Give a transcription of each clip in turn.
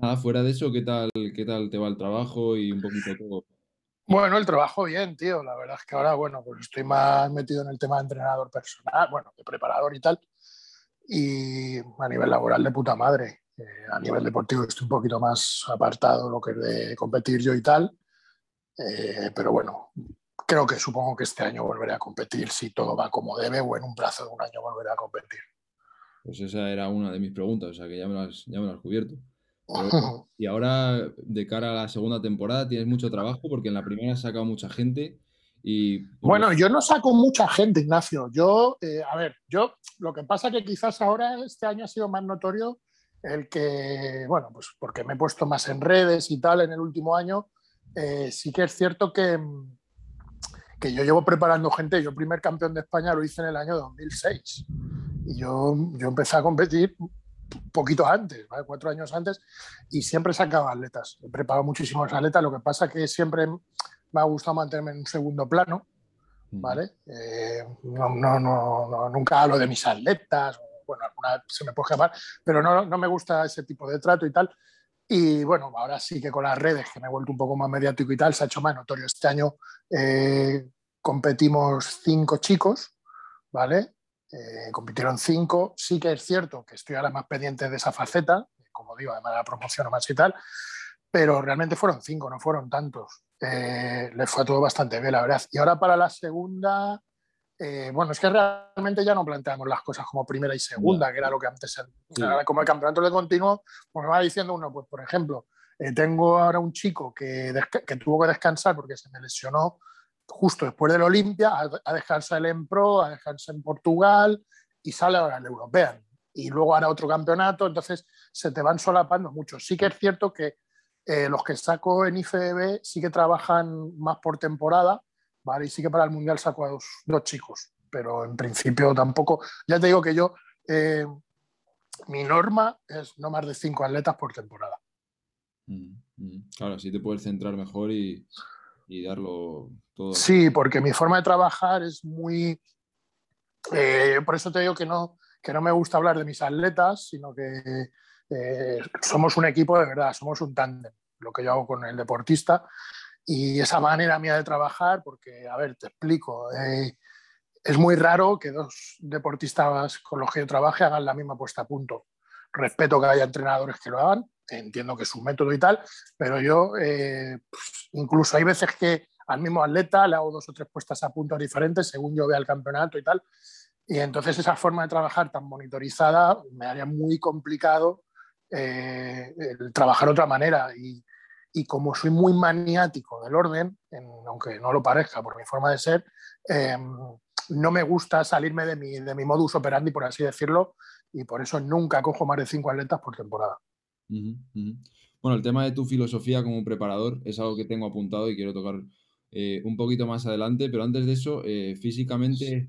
nada, fuera de eso, ¿qué tal, ¿qué tal te va el trabajo y un poquito todo? Bueno, el trabajo bien, tío. La verdad es que ahora, bueno, pues estoy más metido en el tema de entrenador personal, bueno, de preparador y tal. Y a nivel laboral de puta madre. Eh, a nivel deportivo estoy un poquito más apartado lo que es de competir yo y tal. Eh, pero bueno, creo que supongo que este año volveré a competir si todo va como debe o en un plazo de un año volveré a competir. Pues esa era una de mis preguntas, o sea que ya me lo has, ya me lo has cubierto. y ahora, de cara a la segunda temporada, tienes mucho trabajo porque en la primera has sacado mucha gente. Y... Bueno, yo no saco mucha gente, Ignacio. Yo, eh, a ver, yo lo que pasa que quizás ahora este año ha sido más notorio el que, bueno, pues porque me he puesto más en redes y tal en el último año, eh, sí que es cierto que, que yo llevo preparando gente. Yo, primer campeón de España, lo hice en el año 2006. Y yo, yo empecé a competir poquito antes, cuatro años antes, y siempre sacaba atletas. He preparado muchísimos atletas, lo que pasa es que siempre me ha gustado mantenerme en un segundo plano, ¿vale? Eh, no, no, no, nunca hablo de mis atletas, bueno, alguna se me puede escapar, pero no, no me gusta ese tipo de trato y tal. Y bueno, ahora sí que con las redes, que me he vuelto un poco más mediático y tal, se ha hecho más notorio. Este año eh, competimos cinco chicos, ¿vale? Eh, compitieron cinco. Sí que es cierto que estoy ahora más pendiente de esa faceta, como digo, además de la promoción o más y tal, pero realmente fueron cinco, no fueron tantos. Eh, les fue todo bastante bien, la verdad. Y ahora para la segunda, eh, bueno, es que realmente ya no planteamos las cosas como primera y segunda, que era lo que antes, era. como el campeonato de continuo, pues me va diciendo uno, pues por ejemplo, tengo ahora un chico que, que tuvo que descansar porque se me lesionó justo después del Olimpia, a, dejarse el en Pro, a dejarse en Portugal y sale ahora el European. Y luego hará otro campeonato, entonces se te van solapando mucho. Sí que es cierto que eh, los que saco en IFBB sí que trabajan más por temporada, ¿vale? Y sí que para el Mundial saco a dos, dos chicos, pero en principio tampoco. Ya te digo que yo, eh, mi norma es no más de cinco atletas por temporada. Mm, mm. Claro, así te puedes centrar mejor y, y darlo todo. Sí, porque mi forma de trabajar es muy... Eh, por eso te digo que no, que no me gusta hablar de mis atletas, sino que eh, somos un equipo de verdad, somos un tándem, lo que yo hago con el deportista. Y esa manera mía de trabajar, porque, a ver, te explico, eh, es muy raro que dos deportistas con los que yo trabaje hagan la misma puesta a punto. Respeto que haya entrenadores que lo hagan, entiendo que es su método y tal, pero yo eh, pues, incluso hay veces que al mismo atleta le hago dos o tres puestas a puntos diferentes según yo vea el campeonato y tal. Y entonces esa forma de trabajar tan monitorizada me haría muy complicado eh, trabajar de otra manera. Y, y, como soy muy maniático del orden, aunque no lo parezca por mi forma de ser, em, no me gusta salirme de mi, de mi modus operandi, por así decirlo, y por eso nunca cojo más de cinco atletas por temporada. Bueno, el tema de tu filosofía como preparador es algo que tengo apuntado y quiero tocar eh, un poquito más adelante, pero antes de eso, eh, físicamente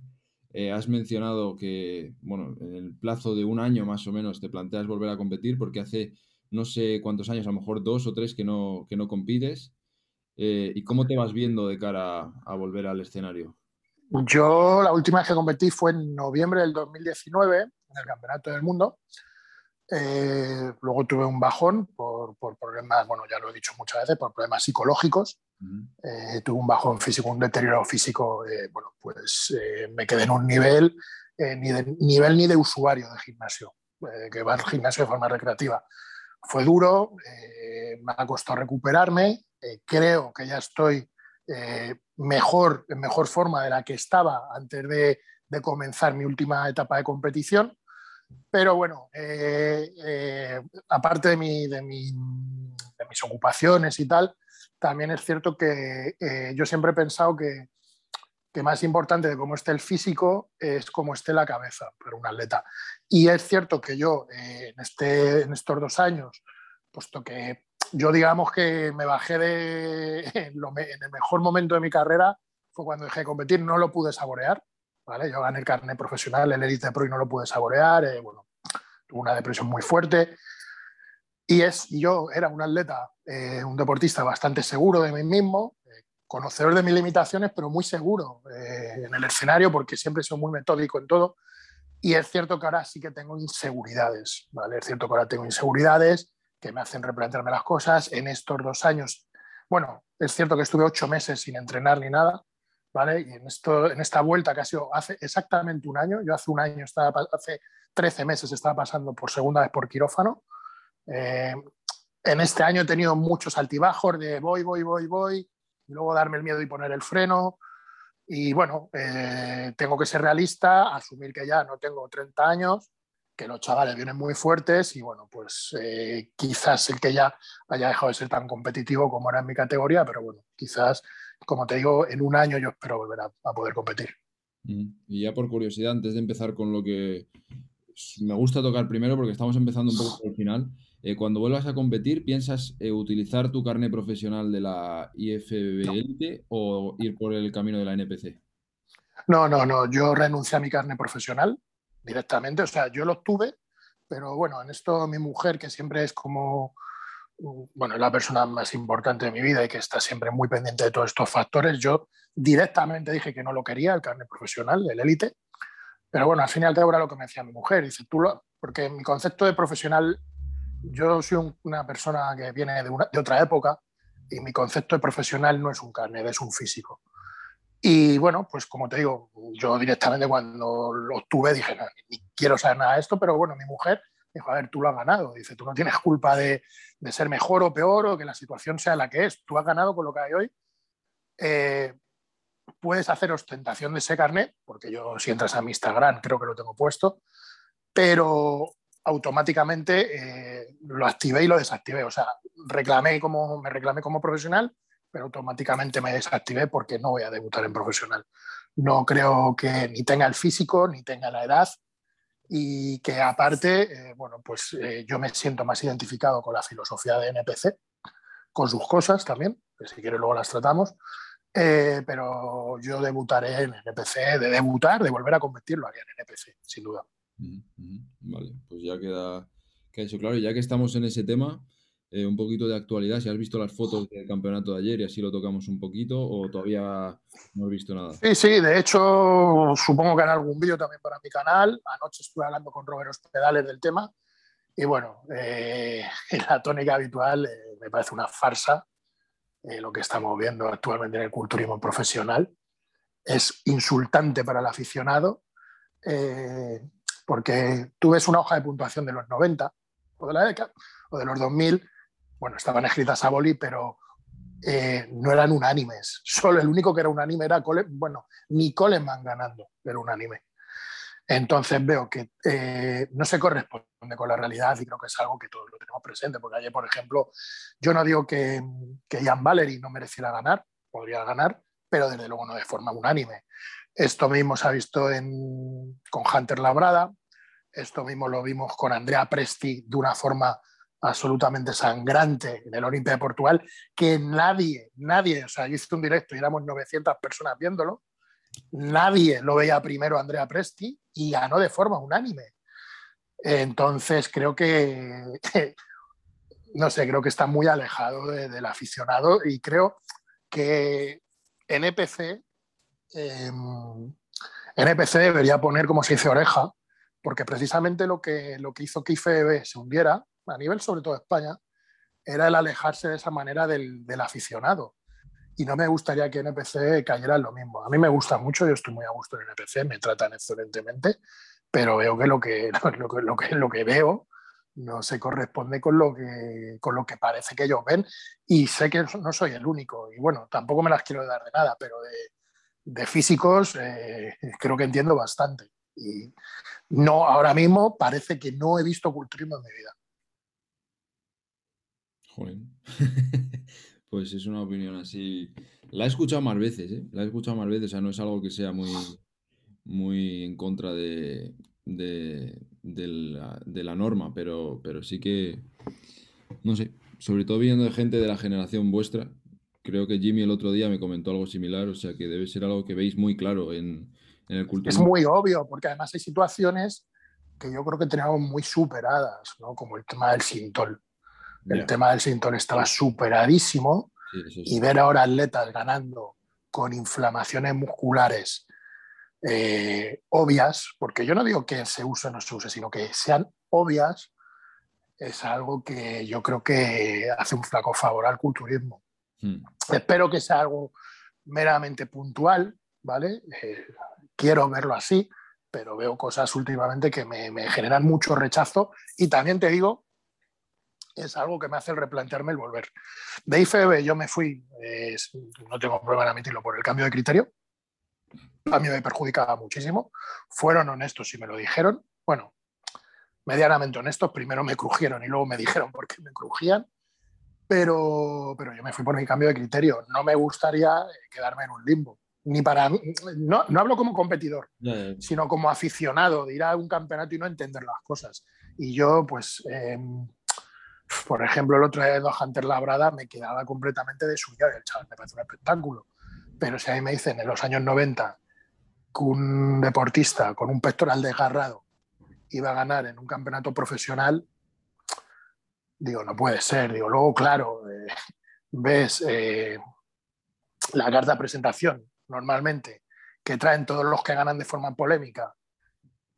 eh, has mencionado que, bueno, en el plazo de un año más o menos te planteas volver a competir porque hace no sé cuántos años, a lo mejor dos o tres que no, que no compites. ¿Y cómo te vas viendo de cara a volver al escenario? Yo la última vez que competí fue en noviembre del 2019 en el Campeonato del Mundo eh, luego tuve un bajón por, problemas, bueno, ya lo he dicho muchas veces, por problemas psicológicos. Eh, tuve un bajón físico, un deterioro físico, eh, bueno, pues me quedé en un nivel, ni de nivel ni de usuario de gimnasio, que va al gimnasio de forma recreativa. Fue duro, me ha costado recuperarme, creo que ya estoy mejor, en mejor forma de la que estaba antes de, de comenzar mi última etapa de competición pero bueno, eh, eh, aparte de, de, mis ocupaciones y tal, también es cierto que eh, yo siempre he pensado que, que, más importante de cómo esté el físico es cómo esté la cabeza para un atleta. Y es cierto que yo en, este, en estos dos años, puesto que yo digamos que me bajé en, en el mejor momento de mi carrera, fue cuando dejé de competir, no lo pude saborear yo gané el carnet profesional, el Elite Pro y no lo pude saborear, eh, bueno, tuve una depresión muy fuerte. Y es, yo era un atleta, eh, un deportista bastante seguro de mí mismo, eh, conocedor de mis limitaciones, pero muy seguro en el escenario porque siempre soy muy metódico en todo. Y es cierto que ahora sí que tengo inseguridades, ¿vale? Es cierto que ahora tengo inseguridades que me hacen replantearme las cosas. En estos dos años, bueno, es cierto que estuve ocho meses sin entrenar ni nada, ¿vale? Y en, esto, en esta vuelta que ha sido hace exactamente un año, yo hace un año, estaba, hace 13 meses estaba pasando por segunda vez por quirófano. Eh, en este año he tenido muchos altibajos de voy, voy, voy, voy, y luego darme el miedo y poner el freno. Y bueno, eh, tengo que ser realista, asumir que ya no tengo 30 años, que los chavales vienen muy fuertes y bueno, pues eh, quizás el que ya haya dejado de ser tan competitivo como era en mi categoría, pero bueno, quizás, como te digo, en un año yo espero volver a, poder competir. Y ya por curiosidad, antes de empezar con lo que me gusta tocar primero, porque estamos empezando un poco por el final, eh, cuando vuelvas a competir, ¿piensas eh, utilizar tu carnet profesional de la IFBL o ir por el camino de la NPC? No, no, no, yo renuncié a mi carnet profesional directamente. O sea, yo lo tuve, pero bueno, en esto mi mujer, que siempre es como, bueno, la persona más importante de mi vida y que está siempre muy pendiente de todos estos factores, yo directamente dije que no lo quería, el carnet profesional, el élite. Pero bueno, al fin y al cabo era lo que me decía mi mujer. Dice, tú lo... Porque mi concepto de profesional, yo soy una persona que viene de, de otra época y mi concepto de profesional no es un carnet, es un físico. Y bueno, pues como te digo, yo directamente cuando lo obtuve dije, no, ni quiero saber nada de esto, pero bueno, mi mujer dijo, a ver, tú lo has ganado. Dice, tú no tienes culpa de, de ser mejor o peor o que la situación sea la que es. Tú has ganado con lo que hay hoy. Eh, puedes hacer ostentación de ese carnet, porque yo si entras a mi Instagram creo que lo tengo puesto, pero automáticamente eh, lo activé y lo desactivé. O sea, reclamé como, me reclamé como profesional pero automáticamente me desactivé porque no voy a debutar en profesional. No creo que ni tenga el físico, ni tenga la edad y que aparte, eh, bueno, pues eh, yo me siento más identificado con la filosofía de NPC, con sus cosas también, que si quieres luego las tratamos, eh, pero yo debutaré en NPC, de debutar, de volver a competir, lo haría en NPC, sin duda. Vale, pues ya queda, queda eso claro. Ya que estamos en ese tema, eh, un poquito de actualidad, si has visto las fotos del campeonato de ayer y así lo tocamos un poquito, o todavía no has visto nada. Sí, sí, de hecho, supongo que hará algún vídeo también para mi canal. Anoche estuve hablando con Robert Hospedales del tema. Y bueno, eh, la tónica habitual eh, me parece una farsa lo que estamos viendo actualmente en el culturismo profesional. Es insultante para el aficionado, porque tú ves una hoja de puntuación de los 90 o de la década o de los 2000 bueno, estaban escritas a boli, pero eh, no eran unánimes. Solo el único que era unánime era bueno, ni Coleman ganando era unánime. Entonces veo que eh, no se corresponde con la realidad y creo que es algo que todos lo tenemos presente, porque ayer, por ejemplo, yo no digo que, que Ian Valery no mereciera ganar, podría ganar, pero desde luego no de forma unánime. Esto mismo se ha visto con Hunter Labrada, esto mismo lo vimos con Andrea Presti de una forma absolutamente sangrante en el Olimpia de Portugal, que nadie, nadie, o sea, yo hice un directo y éramos 900 personas viéndolo, nadie lo veía primero Andrea Presti y ganó de forma unánime. Entonces creo que, no sé, creo que está muy alejado del aficionado y creo que NPC, em, NPC debería poner, como se dice, oreja, porque precisamente lo que, lo que hizo que IFEB se hundiera a nivel sobre todo España, era el alejarse de esa manera del, aficionado. Y no me gustaría que NPC cayera en lo mismo. A mí me gusta mucho, yo estoy muy a gusto en NPC, me tratan excelentemente, pero veo que lo que, lo que, lo que, lo que veo no se corresponde con lo, que, con lo que parece que ellos ven y sé que no soy el único y bueno, tampoco me las quiero dar de nada, pero de, físicos eh, creo que entiendo bastante y no, ahora mismo parece que no he visto culturismo en mi vida. pues es una opinión así. La he escuchado más veces, ¿eh? La he escuchado más veces, o sea, no es algo que sea muy, muy en contra de, de, la, norma, pero, pero sí que, no sé, sobre todo viendo de gente de la generación vuestra, creo que Jimmy el otro día me comentó algo similar, o sea que debe ser algo que veis muy claro en, en el culturismo. Es muy obvio, porque además hay situaciones que yo creo que tenemos muy superadas, ¿no? Como el tema del sintol. El tema del sintón estaba superadísimo y ver ahora atletas ganando con inflamaciones musculares eh, obvias, porque yo no digo que se use o no se use, sino que sean obvias, es algo que yo creo que hace un flaco favor al culturismo. Hmm. Espero que sea algo meramente puntual, ¿vale? Eh, quiero verlo así, pero veo cosas últimamente que me, generan mucho rechazo y también te digo, es algo que me hace replantearme el volver. De IFB yo me fui, no tengo problema en admitirlo, por el cambio de criterio. A mí me perjudicaba muchísimo. Fueron honestos y me lo dijeron. Bueno, medianamente honestos. Primero me crujieron y luego me dijeron por qué me crujían. Pero, pero yo me fui por mi cambio de criterio. No me gustaría quedarme en un limbo ni para no, no hablo como competidor, sino como aficionado de ir a un campeonato y no entender las cosas. Y yo, pues, em, por ejemplo, el otro día de Hunter Labrada me quedaba completamente de suya el chaval me parece un espectáculo. Pero si a mí me dicen en los años 90 que un deportista con un pectoral desgarrado iba a ganar en un campeonato profesional, digo, no puede ser. Digo, luego, claro, eh, ves eh, la carta de presentación normalmente, que traen todos los que ganan de forma polémica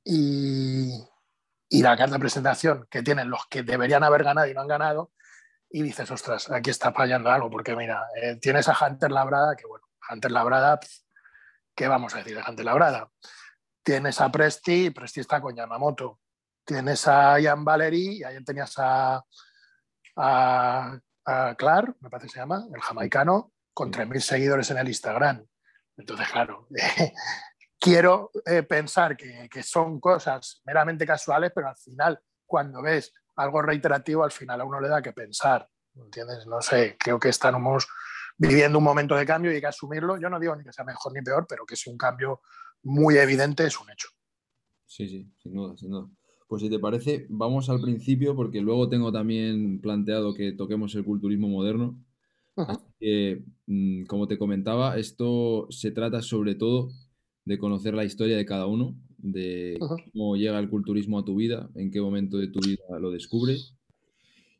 y, la carta de presentación que tienen los que deberían haber ganado y no han ganado, y dices, ostras, aquí está fallando algo, porque mira, eh, tienes a Hunter Labrada, que bueno, Hunter Labrada, ¿qué vamos a decir de Hunter Labrada? Tienes a Presti, Presti está con Yamamoto. Tienes a Ian Valery, y ayer tenías a, a, a Clark, me parece que se llama, el jamaicano, con 3.000 seguidores en el Instagram. Entonces, claro, quiero eh, pensar que, son cosas meramente casuales, pero al final, cuando ves algo reiterativo, al final a uno le da que pensar. ¿Entiendes? No sé, creo que estamos viviendo un momento de cambio y hay que asumirlo. Yo no digo ni que sea mejor ni peor, pero que es un cambio muy evidente, es un hecho. Sí, sí, sin duda, sin duda. Pues si te parece, vamos al principio, porque luego tengo también planteado que toquemos el culturismo moderno. Mm, como te comentaba, esto se trata sobre todo de conocer la historia de cada uno, de cómo llega el culturismo a tu vida, en qué momento de tu vida lo descubres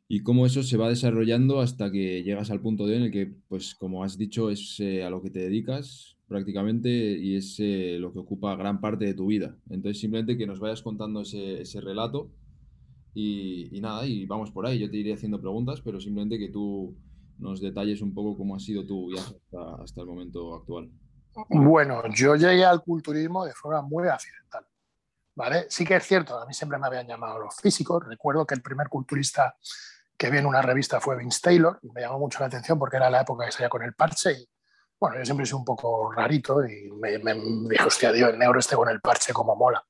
y cómo eso se va desarrollando hasta que llegas al punto de en el que, pues como has dicho, es eh, a lo que te dedicas prácticamente y es eh, lo que ocupa gran parte de tu vida. Entonces simplemente que nos vayas contando ese, relato y, y, nada, y vamos por ahí. Yo te iré haciendo preguntas, pero simplemente que tú nos detalles un poco cómo ha sido tu viaje hasta, el momento actual. Bueno, yo llegué al culturismo de forma muy accidental. ¿vale? Sí que es cierto, a mí siempre me habían llamado los físicos. Recuerdo que el primer culturista que vi en una revista fue Vince Taylor y me llamó mucho la atención porque era la época que salía con el parche y bueno, yo siempre sido un poco rarito y me, me, dije, hostia, Dios, el negro este con el parche como mola.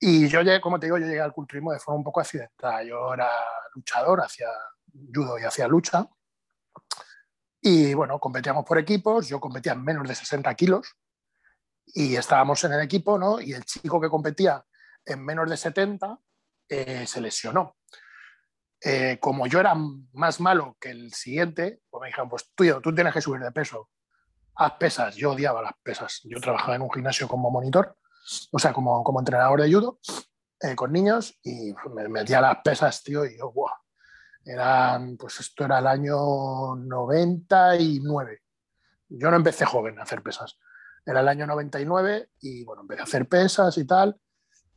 Y yo llegué, como te digo, yo llegué al culturismo de forma un poco accidental. Yo era luchador, hacía judo y hacía lucha. Y bueno, competíamos por equipos, yo competía en menos de 60 kilos y estábamos en el equipo, ¿no? Y el chico que competía en menos de 70 eh, se lesionó. Eh, como yo era más malo que el siguiente, pues me dijeron, pues tú, tienes que subir de peso. Haz pesas. Yo odiaba las pesas. Yo trabajaba en un gimnasio como monitor, o sea, como, como entrenador de judo, eh, con niños, y me metía las pesas, tío, y yo, ¡buah! Eran, pues esto era el año 99. Yo no empecé joven a hacer pesas. Era el año 99 y bueno, empecé a hacer pesas y tal.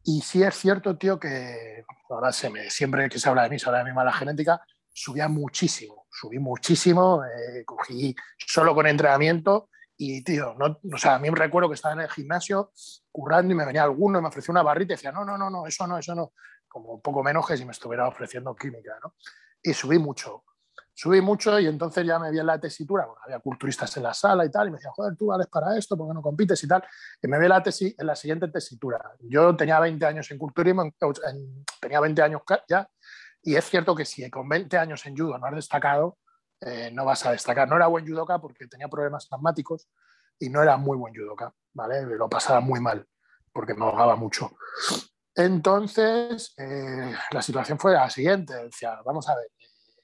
Y sí es cierto, tío, que ahora se me, siempre que se habla de mí, se habla de mi mala genética, subía muchísimo, subí muchísimo, eh, cogí solo con entrenamiento y, tío, no, o sea, a mí me recuerdo que estaba en el gimnasio currando y me venía alguno y me ofrecía una barrita y decía, no, no, no, no, eso no, eso no, como un poco menos que si me estuviera ofreciendo química, ¿no? Y subí mucho. Subí mucho y entonces ya me vi en la tesitura, había culturistas en la sala y tal, y me decían, joder, tú vales para esto, ¿por qué no compites y tal? Y me vi en la, tesis, en la siguiente tesitura. Yo tenía 20 años en culturismo, tenía 20 años ya, y es cierto que si con 20 años en judo no has destacado, eh, no vas a destacar. No era buen judoka porque tenía problemas traumáticos y no era muy buen judoka, ¿vale? Lo pasaba muy mal porque me ahogaba mucho. Entonces, eh, la situación fue la siguiente. Decía, vamos a ver,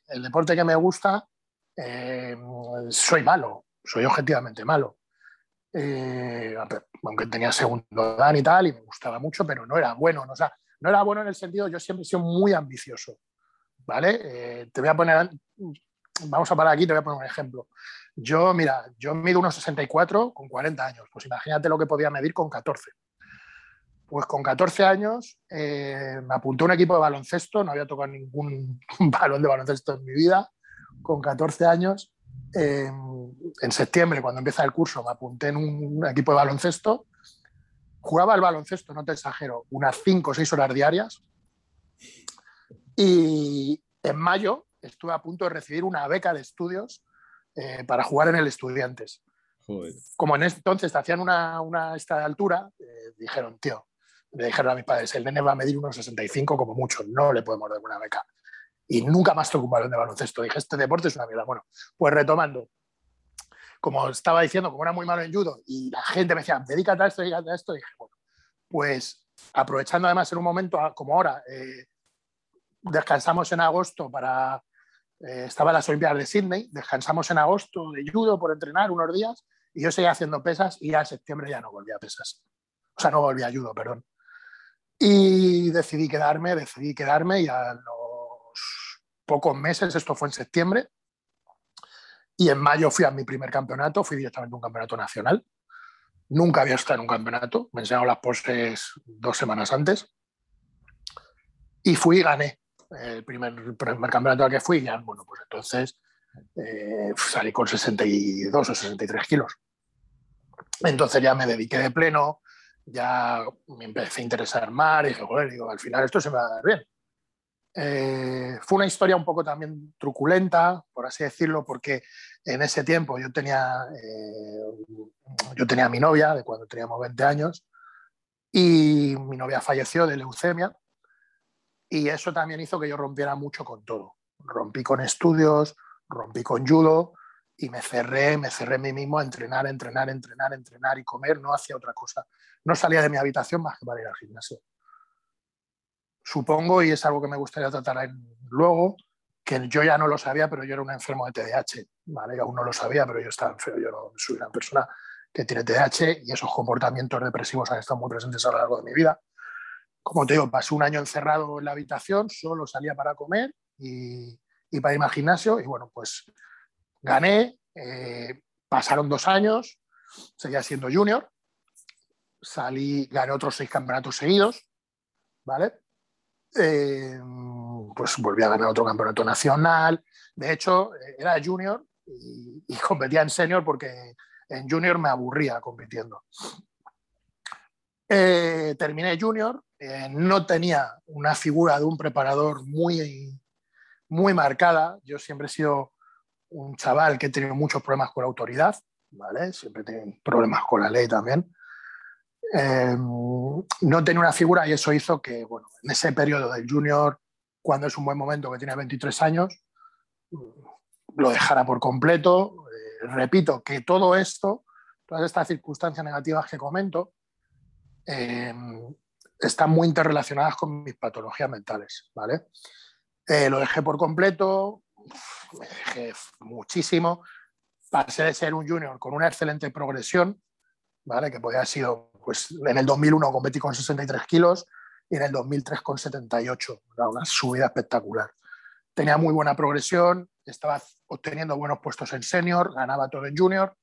el deporte que me gusta, eh, soy malo, soy objetivamente malo. Eh, aunque tenía segundo dan y tal, y me gustaba mucho, pero no era bueno. No, era bueno en el sentido, yo siempre he sido muy ambicioso. ¿Vale? te voy a poner, vamos a parar aquí, te voy a poner un ejemplo. Yo, mira, yo mido unos 64 con 40 años, pues imagínate lo que podía medir con 14 pues con 14 años eh, me apunté a un equipo de baloncesto, no había tocado ningún balón de baloncesto en mi vida. Con 14 años, en septiembre, cuando empieza el curso, me apunté en un equipo de baloncesto. Jugaba al baloncesto, no te exagero, unas 5 o 6 horas diarias. Y en mayo estuve a punto de recibir una beca de estudios eh, para jugar en el Estudiantes. Como en ese entonces hacían una, una esta altura, eh, dijeron, tío, le dijeron a mis padres, el nene va a medir unos 65 como mucho, no le podemos dar una beca. Y nunca más tocó un balón de baloncesto. Dije, este deporte es una mierda. Bueno, pues retomando. Como estaba diciendo, como era muy malo en judo y la gente me decía, dedícate a esto, dedícate a esto, dije, bueno, pues aprovechando además en un momento como ahora, eh, descansamos en agosto para... Eh, estaba las Olimpiadas de Sydney, descansamos en agosto de judo por entrenar unos días y yo seguía haciendo pesas y ya en septiembre ya no volví a pesas. O sea, no volví a judo, perdón. Y decidí quedarme, decidí quedarme y a los pocos meses, esto fue en septiembre, y en mayo fui a mi primer campeonato, fui directamente a un campeonato nacional. Nunca había estado en un campeonato, me enseñaron las poses dos semanas antes. Y fui y gané el primer, primer campeonato al que fui. Ya, bueno, pues entonces eh, salí con 62 o 63 kilos. Entonces ya me dediqué de pleno, ya me empecé a interesar más y dije, joder, digo, al final esto se me va a dar bien. Eh, fue una historia un poco también truculenta, por así decirlo, porque en ese tiempo yo tenía, eh, yo tenía a mi novia de cuando teníamos 20 años y mi novia falleció de leucemia y eso también hizo que yo rompiera mucho con todo. Rompí con estudios, rompí con judo y me cerré, me cerré a mí mismo a entrenar, entrenar, entrenar, entrenar y comer, no hacía otra cosa. No salía de mi habitación más que para ir al gimnasio. Supongo, y es algo que me gustaría tratar luego, que yo ya no lo sabía, pero yo era un enfermo de TDAH, ¿vale? Aún no lo sabía, pero yo estaba enfermo, yo no soy una persona que tiene TDAH y esos comportamientos depresivos han estado muy presentes a lo largo de mi vida. Como te digo, pasé un año encerrado en la habitación, solo salía para comer y, y para irme al gimnasio y bueno, pues Gané, eh, pasaron dos años, seguía siendo junior, salí, gané otros seis campeonatos seguidos, ¿vale? Eh, pues volví a ganar otro campeonato nacional. De hecho, era junior y, competía en senior porque en junior me aburría compitiendo. Eh, terminé junior, no tenía una figura de un preparador muy, muy marcada. Yo siempre he sido un chaval que ha tenido muchos problemas con la autoridad, ¿vale? Siempre tiene problemas con la ley también. Eh, no tenía una figura y eso hizo que, bueno, en ese periodo del junior, cuando es un buen momento, que tiene 23 años, lo dejara por completo. Eh, repito que todo esto, todas estas circunstancias negativas que comento, eh, están muy interrelacionadas con mis patologías mentales, ¿vale? lo dejé por completo, me dejé muchísimo. Pasé de ser un junior con una excelente progresión, ¿vale? que podía haber sido, pues en el 2001 competí con 63 kilos y en el 2003 con 78, una subida espectacular. Tenía muy buena progresión, estaba obteniendo buenos puestos en senior, ganaba todo en junior.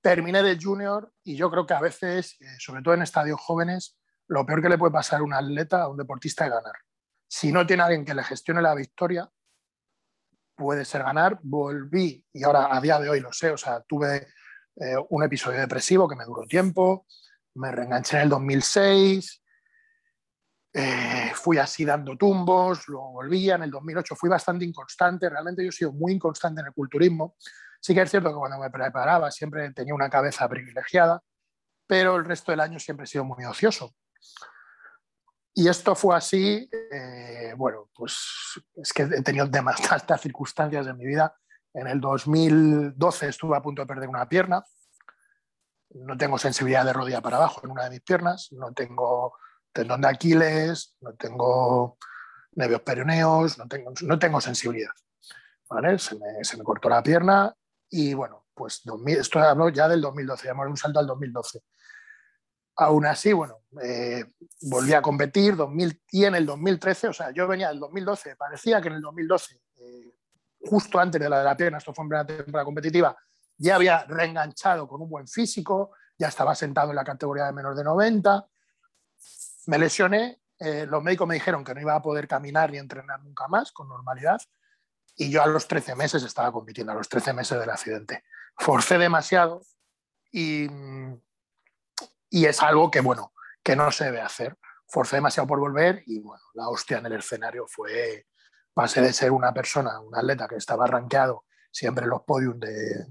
Terminé de junior y yo creo que a veces, eh, sobre todo en estadios jóvenes, lo peor que le puede pasar a un atleta, a un deportista, es ganar. Si no tiene alguien que le gestione la victoria, puede ser ganar. Volví, y ahora a día de hoy lo sé, o sea, tuve eh, un episodio depresivo que me duró tiempo, me reenganché en el 2006, eh, fui así dando tumbos, luego volvía, en el 2008 fui bastante inconstante, realmente yo he sido muy inconstante en el culturismo. Sí que es cierto que cuando me preparaba siempre tenía una cabeza privilegiada, pero el resto del año siempre he sido muy ocioso. Y esto fue así, eh, bueno, pues es que he tenido demasiadas circunstancias en mi vida. En el 2012 estuve a punto de perder una pierna. No tengo sensibilidad de rodilla para abajo en una de mis piernas. No tengo tendón de Aquiles, no tengo nervios peroneos, no tengo, no tengo sensibilidad. ¿vale? Se, me, cortó la pierna y bueno, pues 2000, esto hablo ya del 2012, ya un salto al 2012. Aún así, bueno, eh, volví a competir 2000, y en el 2013, o sea, yo venía del 2012, parecía que en el 2012, eh, justo antes de la de la pierna, esto fue en temporada competitiva, ya había reenganchado con un buen físico, ya estaba sentado en la categoría de menos de 90 Me lesioné, eh, los médicos me dijeron que no iba a poder caminar ni entrenar nunca más con normalidad y yo a los 13 meses estaba compitiendo, a los 13 meses del accidente. Forcé demasiado y, y es algo que, bueno, que no se debe hacer. Forcé demasiado por volver y, bueno, la hostia en el escenario fue, pasé de ser una persona, un atleta que estaba rankeado siempre en los podios de,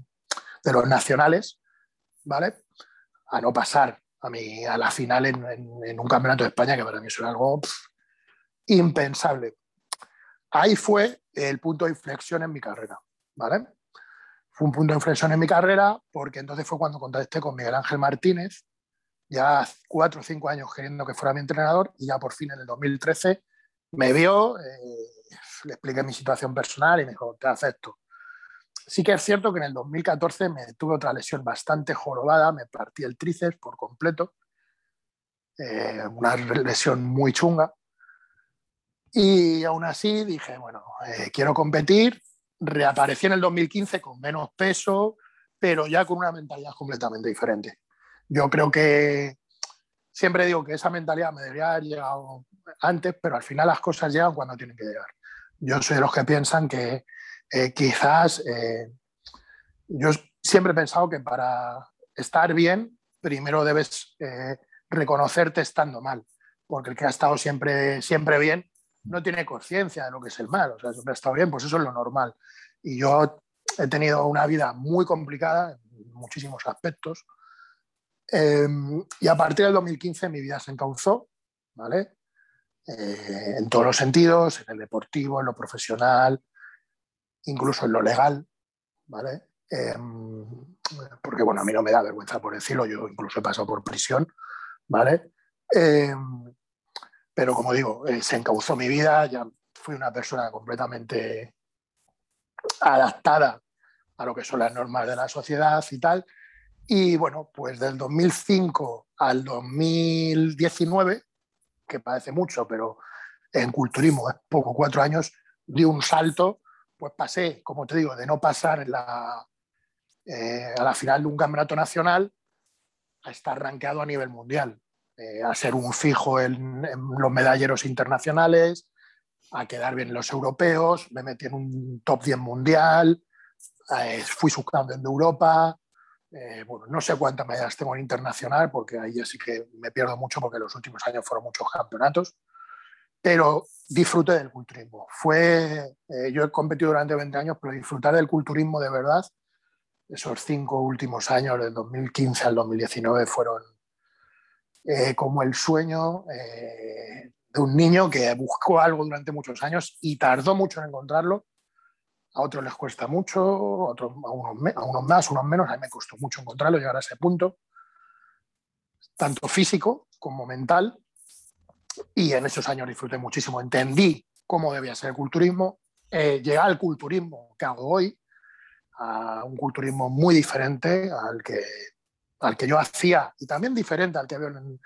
de los nacionales, ¿vale? A no pasar a, mí, a la final en, en, un campeonato de España, que para mí es algo impensable. Ahí fue el punto de inflexión en mi carrera, ¿vale? Fue un punto de inflexión en mi carrera porque entonces fue cuando contacté con Miguel Ángel Martínez, ya cuatro o cinco años queriendo que fuera mi entrenador y ya por fin en el 2013 me vio, eh, le expliqué mi situación personal y me dijo, te acepto. Sí que es cierto que en el 2014 me tuve otra lesión bastante jorobada, me partí el tríceps por completo, eh, una lesión muy chunga. Y aún así dije, bueno, eh, quiero competir. Reaparecí en el 2015 con menos peso, pero ya con una mentalidad completamente diferente. Yo creo que siempre digo que esa mentalidad me debería haber llegado antes, pero al final las cosas llegan cuando tienen que llegar. Yo soy de los que piensan que eh, quizás eh, yo siempre he pensado que para estar bien, primero debes eh, reconocerte estando mal, porque el que ha estado siempre, siempre bien no tiene conciencia de lo que es el mal, o sea, siempre ha estado bien, pues eso es lo normal. Y yo he tenido una vida muy complicada en muchísimos aspectos. Em, y a partir del 2015 mi vida se encauzó, ¿vale? en todos los sentidos, en el deportivo, en lo profesional, incluso en lo legal, ¿vale? Em, porque, bueno, a mí no me da vergüenza por decirlo, yo incluso he pasado por prisión, ¿vale? Em, pero como digo, eh, se encauzó mi vida, ya fui una persona completamente adaptada a lo que son las normas de la sociedad y tal. Y bueno, pues del 2005 al 2019, que parece mucho, pero en culturismo es poco, cuatro años, di un salto pues pasé, como te digo, de no pasar la, eh, a la final de un campeonato nacional a estar rankeado a nivel mundial, eh, a ser un fijo en, los medalleros internacionales, a quedar bien en los europeos, me metí en un top 10 mundial, eh, fui subcampeón de Europa, bueno, no sé cuántas medallas tengo en internacional, porque ahí sí que me pierdo mucho porque los últimos años fueron muchos campeonatos, pero disfruté del culturismo. Fue, eh, yo he competido durante 20 años, pero disfrutar del culturismo de verdad, esos cinco últimos años, del 2015 al 2019, fueron eh, como el sueño eh, de un niño que buscó algo durante muchos años y tardó mucho en encontrarlo. A otros les cuesta mucho, a, otros, a, unos, a unos más, unos menos. A mí me costó mucho encontrarlo, llegar a ese punto, tanto físico como mental y en esos años disfruté muchísimo. Entendí cómo debía ser el culturismo, eh, llegué al culturismo que hago hoy, a un culturismo muy diferente al que, al que yo hacía y también diferente al que veo en,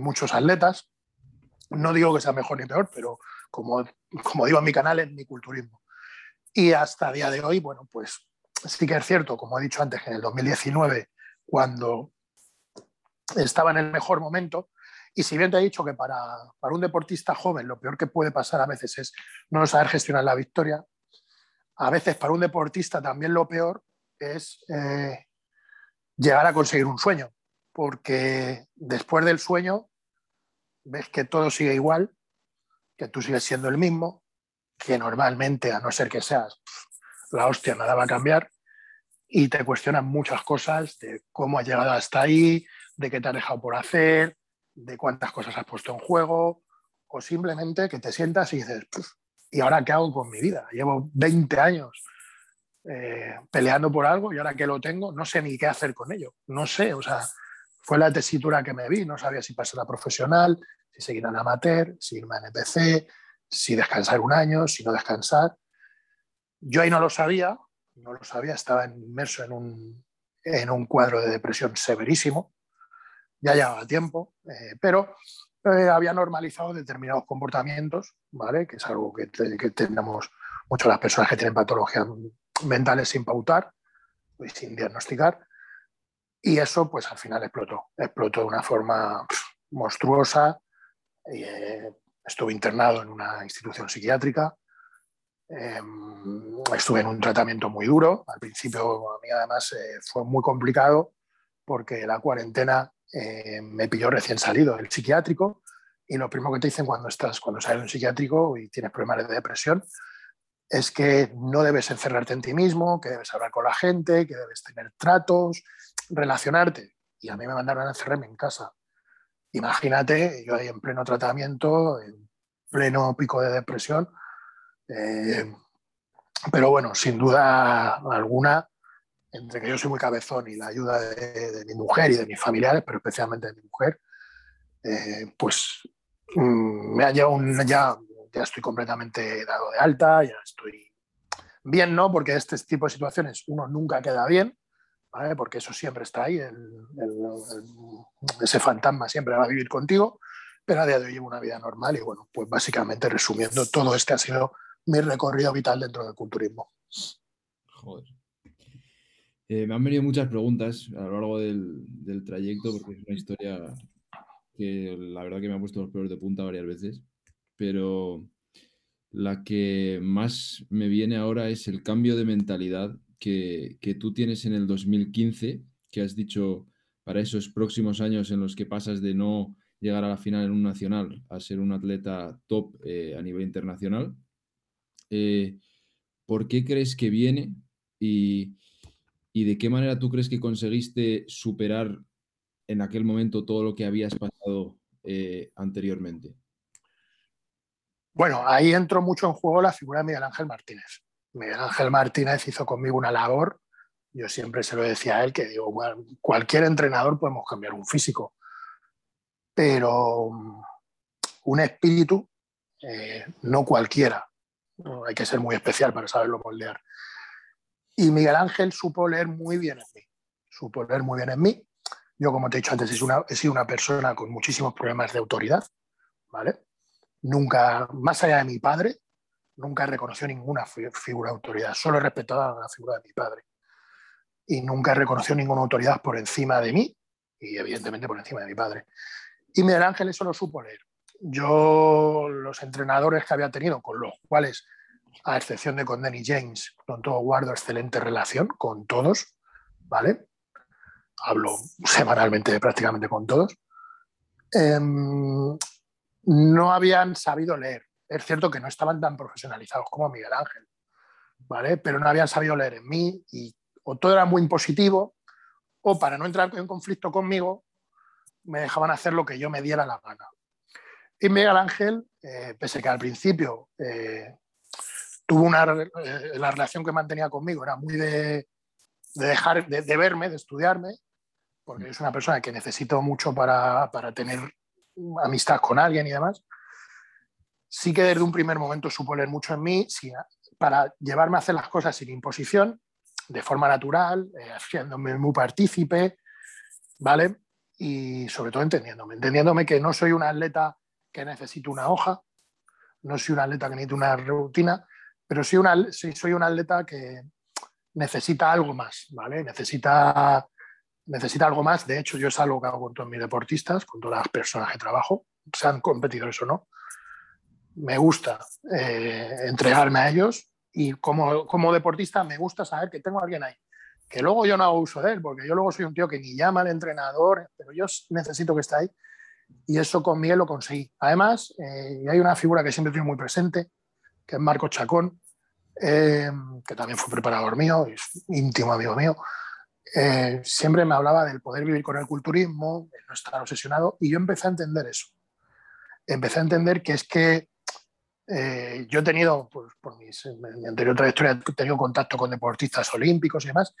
muchos atletas. No digo que sea mejor ni peor, pero como, como digo en mi canal, es mi culturismo. Y hasta día de hoy, bueno, pues sí que es cierto, como he dicho antes, que en el 2019, cuando estaba en el mejor momento, y si bien te he dicho que para, un deportista joven lo peor que puede pasar a veces es no saber gestionar la victoria, a veces para un deportista también lo peor es eh, llegar a conseguir un sueño, porque después del sueño ves que todo sigue igual, que tú sigues siendo el mismo, que normalmente, a no ser que seas la hostia, nada va a cambiar, y te cuestionan muchas cosas de cómo has llegado hasta ahí, de qué te has dejado por hacer, de cuántas cosas has puesto en juego, o simplemente que te sientas y dices, ¿y ahora qué hago con mi vida? Llevo 20 años eh, peleando por algo y ahora que lo tengo, no sé ni qué hacer con ello. No sé, o sea, fue la tesitura que me vi, no sabía si pasar a profesional, si seguir en amateur, si irme a NPC, si descansar un año, si no descansar. Yo ahí no lo sabía, no lo sabía, estaba inmerso en un, en un cuadro de depresión severísimo ya llevaba tiempo, eh, pero eh, había normalizado determinados comportamientos, ¿vale? que es algo que, que tenemos muchas las personas que tienen patologías mentales sin pautar y sin diagnosticar. Y eso, pues al final explotó. Explotó de una forma monstruosa. eh, estuve internado en una institución psiquiátrica, em, estuve en un tratamiento muy duro, al principio a mí además eh, fue muy complicado porque la cuarentena eh, me pilló recién salido del psiquiátrico y lo primero que te dicen cuando estás cuando sales de un psiquiátrico y tienes problemas de depresión es que no debes encerrarte en ti mismo, que debes hablar con la gente, que debes tener tratos, relacionarte. Y a mí me mandaron a encerrarme en casa. Imagínate, yo ahí en pleno tratamiento, en pleno pico de depresión. Eh, pero bueno, sin duda alguna, entre que yo soy muy cabezón y la ayuda de, mi mujer y de mis familiares, pero especialmente de mi mujer, eh, pues mm, me ha llevado un, ya, ya estoy completamente dado de alta, ya estoy bien, ¿no? Porque este tipo de situaciones uno nunca queda bien, ¿vale? Porque eso siempre está ahí, ese fantasma siempre va a vivir contigo, pero a día de hoy llevo una vida normal y bueno, pues básicamente resumiendo, todo este ha sido mi recorrido vital dentro del culturismo. Joder. Eh, me han venido muchas preguntas a lo largo del, del, trayecto porque es una historia que la verdad que me ha puesto los pelos de punta varias veces, pero la que más me viene ahora es el cambio de mentalidad que, tú tienes en el 2015, que has dicho para esos próximos años en los que pasas de no llegar a la final en un nacional a ser un atleta top eh, a nivel internacional. Eh, ¿Por qué crees que viene y, y, de qué manera tú crees que conseguiste superar en aquel momento todo lo que habías pasado eh, anteriormente? Bueno, ahí entró mucho en juego la figura de Miguel Ángel Martínez. Miguel Ángel Martínez hizo conmigo una labor, yo siempre se lo decía a él, que digo, cualquier entrenador podemos cambiar un físico, pero mm, un espíritu, eh, no cualquiera, hay que ser muy especial para saberlo moldear. Y Miguel Ángel supo leer muy bien en mí, supo leer muy bien en mí. Yo, como te he dicho antes, he sido una persona con muchísimos problemas de autoridad, ¿vale? Nunca, más allá de mi padre, nunca reconoció ninguna figura de autoridad, solo respetaba la figura de mi padre. Y nunca reconoció ninguna autoridad por encima de mí y evidentemente por encima de mi padre. Y Miguel Ángel eso lo supo leer. Yo, los entrenadores que había tenido, con los cuales, a excepción de con Danny James, con todo guardo excelente relación, con todos, ¿vale? Hablo semanalmente prácticamente con todos. Em, no habían sabido leer es cierto que no estaban tan profesionalizados como Miguel Ángel, ¿vale? Pero no habían sabido leer en mí y o todo era muy impositivo o para no entrar en conflicto conmigo me dejaban hacer lo que yo me diera la gana. Y Miguel Ángel, eh, pese que al principio eh, tuvo una eh, la relación que mantenía conmigo era muy de, dejar de, verme, de estudiarme, porque es una persona que necesito mucho para, para tener amistad con alguien y demás sí que desde un primer momento supo leer mucho en mí para llevarme a hacer las cosas sin imposición, de forma natural, eh, haciéndome muy partícipe, ¿vale? Y sobre todo entendiéndome, entendiéndome que no soy un atleta que necesite una hoja, no soy un atleta que necesite una rutina, pero soy, una, soy un atleta que necesita algo más, ¿vale? Necesita, necesita algo más. De hecho, yo es algo que hago con todos mis deportistas, con todas las personas que trabajo, sean competidores o no me gusta eh, entregarme a ellos y como, como deportista me gusta saber que tengo a alguien ahí. Que luego yo no hago uso de él, porque yo luego soy un tío que ni llama al entrenador, pero yo necesito que esté ahí. Y eso con Miguel lo conseguí. Además, eh, hay una figura que siempre tengo muy presente, que es Marco Chacón, eh, que también fue preparador mío, es íntimo amigo mío. siempre me hablaba del poder vivir con el culturismo, de no estar obsesionado, y yo empecé a entender eso. Empecé a entender que es que eh, yo he tenido, pues, por mis, mi anterior trayectoria, he tenido contacto con deportistas olímpicos y demás,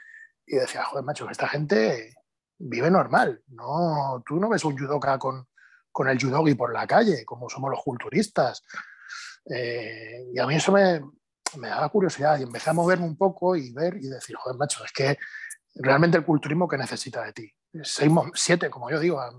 y decía, joder, macho, esta gente vive normal. No, tú no ves un judoka con, con el judogi por la calle, como somos los culturistas. Eh, y a mí eso me, me daba curiosidad y empecé a moverme un poco y ver y decir, joder, macho, es que realmente el culturismo que necesita de ti. Seis, siete, como yo digo a,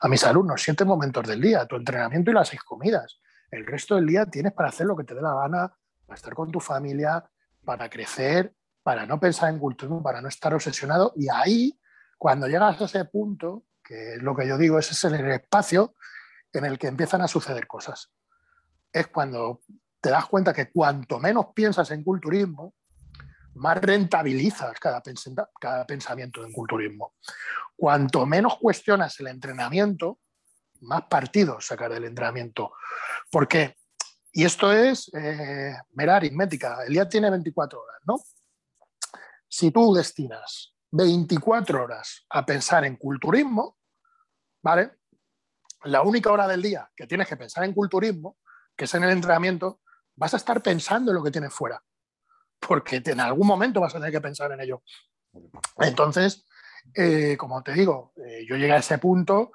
a, mis alumnos, siete momentos del día, tu entrenamiento y las seis comidas. El resto del día tienes para hacer lo que te dé la gana, para estar con tu familia, para crecer, para no pensar en cultura, para no estar obsesionado. Y ahí, cuando llegas a ese punto, que es lo que yo digo, ese es el espacio en el que empiezan a suceder cosas. Es cuando te das cuenta que cuanto menos piensas en culturismo, más rentabilizas cada, cada pensamiento en culturismo. Cuanto menos cuestionas el entrenamiento, más partidos sacar del entrenamiento. Porque, y esto es eh, mera aritmética, el día tiene 24 horas, ¿no? Si tú destinas 24 horas a pensar en culturismo, ¿vale? La única hora del día que tienes que pensar en culturismo, que es en el entrenamiento, vas a estar pensando en lo que tienes fuera, porque en algún momento vas a tener que pensar en ello. Entonces, eh, como te digo, eh, yo llegué a ese punto,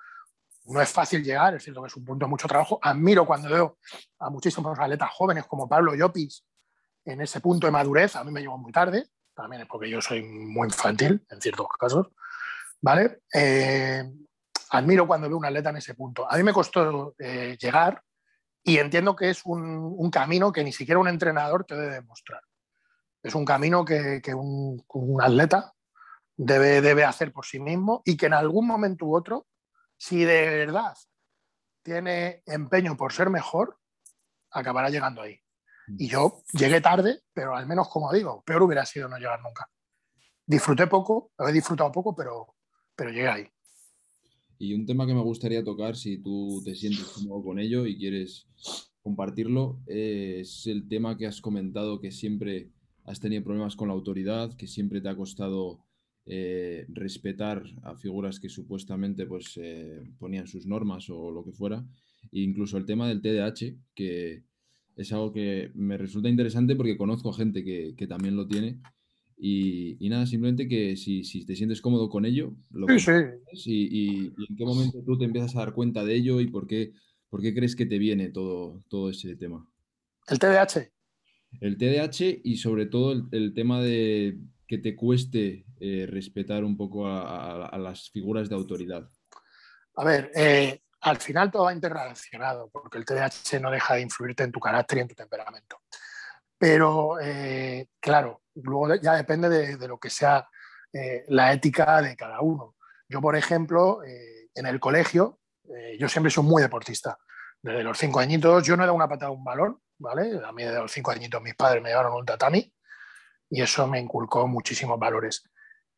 no es fácil llegar, es cierto que es un punto de mucho trabajo. Admiro cuando veo a muchísimos atletas jóvenes como Pablo Llopis en ese punto de madurez, a mí me llegó muy tarde, también es porque yo soy muy infantil en ciertos casos, ¿vale? Eh, admiro cuando veo un atleta en ese punto. A mí me costó llegar y entiendo que es un, camino que ni siquiera un entrenador te debe demostrar. Es un camino que, un, atleta debe, debe hacer por sí mismo y que en algún momento u otro, si de verdad tiene empeño por ser mejor, acabará llegando ahí. Y yo llegué tarde, pero al menos, como digo, peor hubiera sido no llegar nunca. Disfruté poco, he disfrutado poco, pero, pero llegué ahí. Y un tema que me gustaría tocar, si tú te sientes cómodo con ello y quieres compartirlo, es el tema que has comentado que siempre has tenido problemas con la autoridad, que siempre te ha costado eh, respetar a figuras que supuestamente pues, eh, ponían sus normas o lo que fuera. E incluso el tema del TDAH, que es algo que me resulta interesante porque conozco gente que, que también lo tiene y, nada, simplemente que si, si, te sientes cómodo con ello, lo sí, Y, en qué momento tú te empiezas a dar cuenta de ello y por qué, por qué crees que te viene todo, todo ese tema. ¿El TDAH? El TDAH y sobre todo el, tema de que te cueste eh, respetar un poco a, las figuras de autoridad. A ver, eh, al final todo va interrelacionado, porque el TDAH no deja de influirte en tu carácter y en tu temperamento. Pero, eh, claro, luego ya depende de, lo que sea la ética de cada uno. Yo, por ejemplo, en el colegio, yo siempre soy muy deportista. Desde los cinco añitos, yo no he dado una patada a un balón, ¿vale? A mí de los cinco añitos mis padres me llevaron un tatami y eso me inculcó muchísimos valores.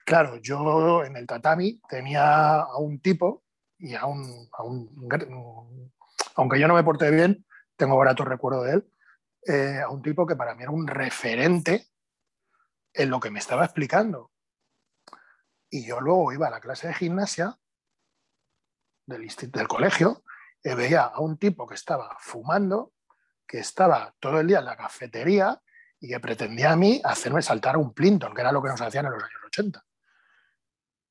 Claro, yo en el tatami tenía a un tipo y a un, a un aunque yo no me porté bien, tengo grato recuerdo de él, eh, a un tipo que para mí era un referente en lo que me estaba explicando. Y yo luego iba a la clase de gimnasia del, del colegio y veía a un tipo que estaba fumando, que estaba todo el día en la cafetería y que pretendía a mí hacerme saltar a un Plinton, que era lo que nos hacían en los años 80.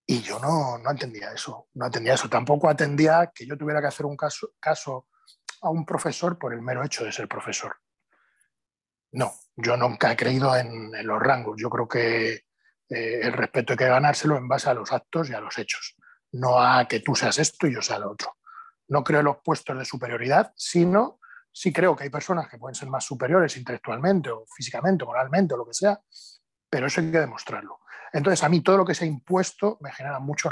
Y yo no, no entendía eso, no entendía eso. Tampoco atendía que yo tuviera que hacer un caso, caso a un profesor por el mero hecho de ser profesor. No, yo nunca he creído en, los rangos. Yo creo que eh, el respeto hay que ganárselo en base a los actos y a los hechos, no a que tú seas esto y yo sea lo otro. No creo en los puestos de superioridad, sino sí creo que hay personas que pueden ser más superiores intelectualmente o físicamente, moralmente o lo que sea, pero eso hay que demostrarlo. Entonces, a mí todo lo que se ha impuesto me genera mucho,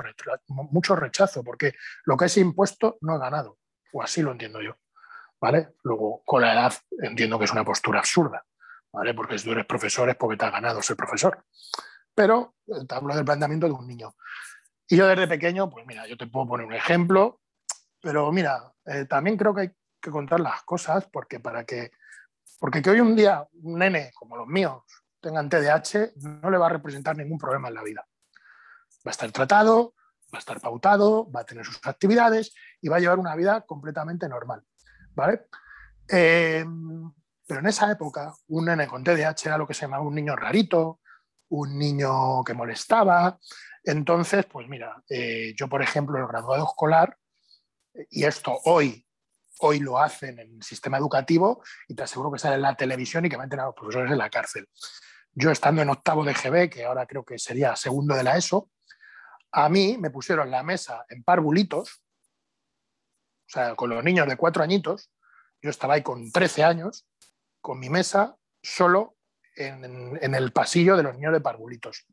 mucho rechazo, porque lo que es impuesto no he ganado, o así lo entiendo yo. ¿vale? Luego, con la edad entiendo que es una postura absurda, ¿vale? Porque si tú eres profesor es porque te ha ganado ser profesor. Pero te hablo del planteamiento de un niño. Y yo desde pequeño, pues mira, yo te puedo poner un ejemplo, pero mira, eh, también creo que hay que contar las cosas porque para que, porque que hoy un día un nene como los míos tengan TDAH no le va a representar ningún problema en la vida. Va a estar tratado, va a estar pautado, va a tener sus actividades y va a llevar una vida completamente normal. ¿vale? Em, pero en esa época, un nene con TDAH era lo que se llamaba un niño rarito, un niño que molestaba. Entonces, pues mira, eh, yo, por ejemplo, el graduado escolar, y esto hoy, hoy lo hacen en el sistema educativo, y te aseguro que sale en la televisión y que meten a los profesores en la cárcel. Yo estando en octavo de GB, que ahora creo que sería segundo de la ESO, a mí me pusieron la mesa en parvulitos, o sea, con los niños de cuatro añitos, yo estaba ahí con 13 años, con mi mesa, solo en, el pasillo de los niños de parvulitos,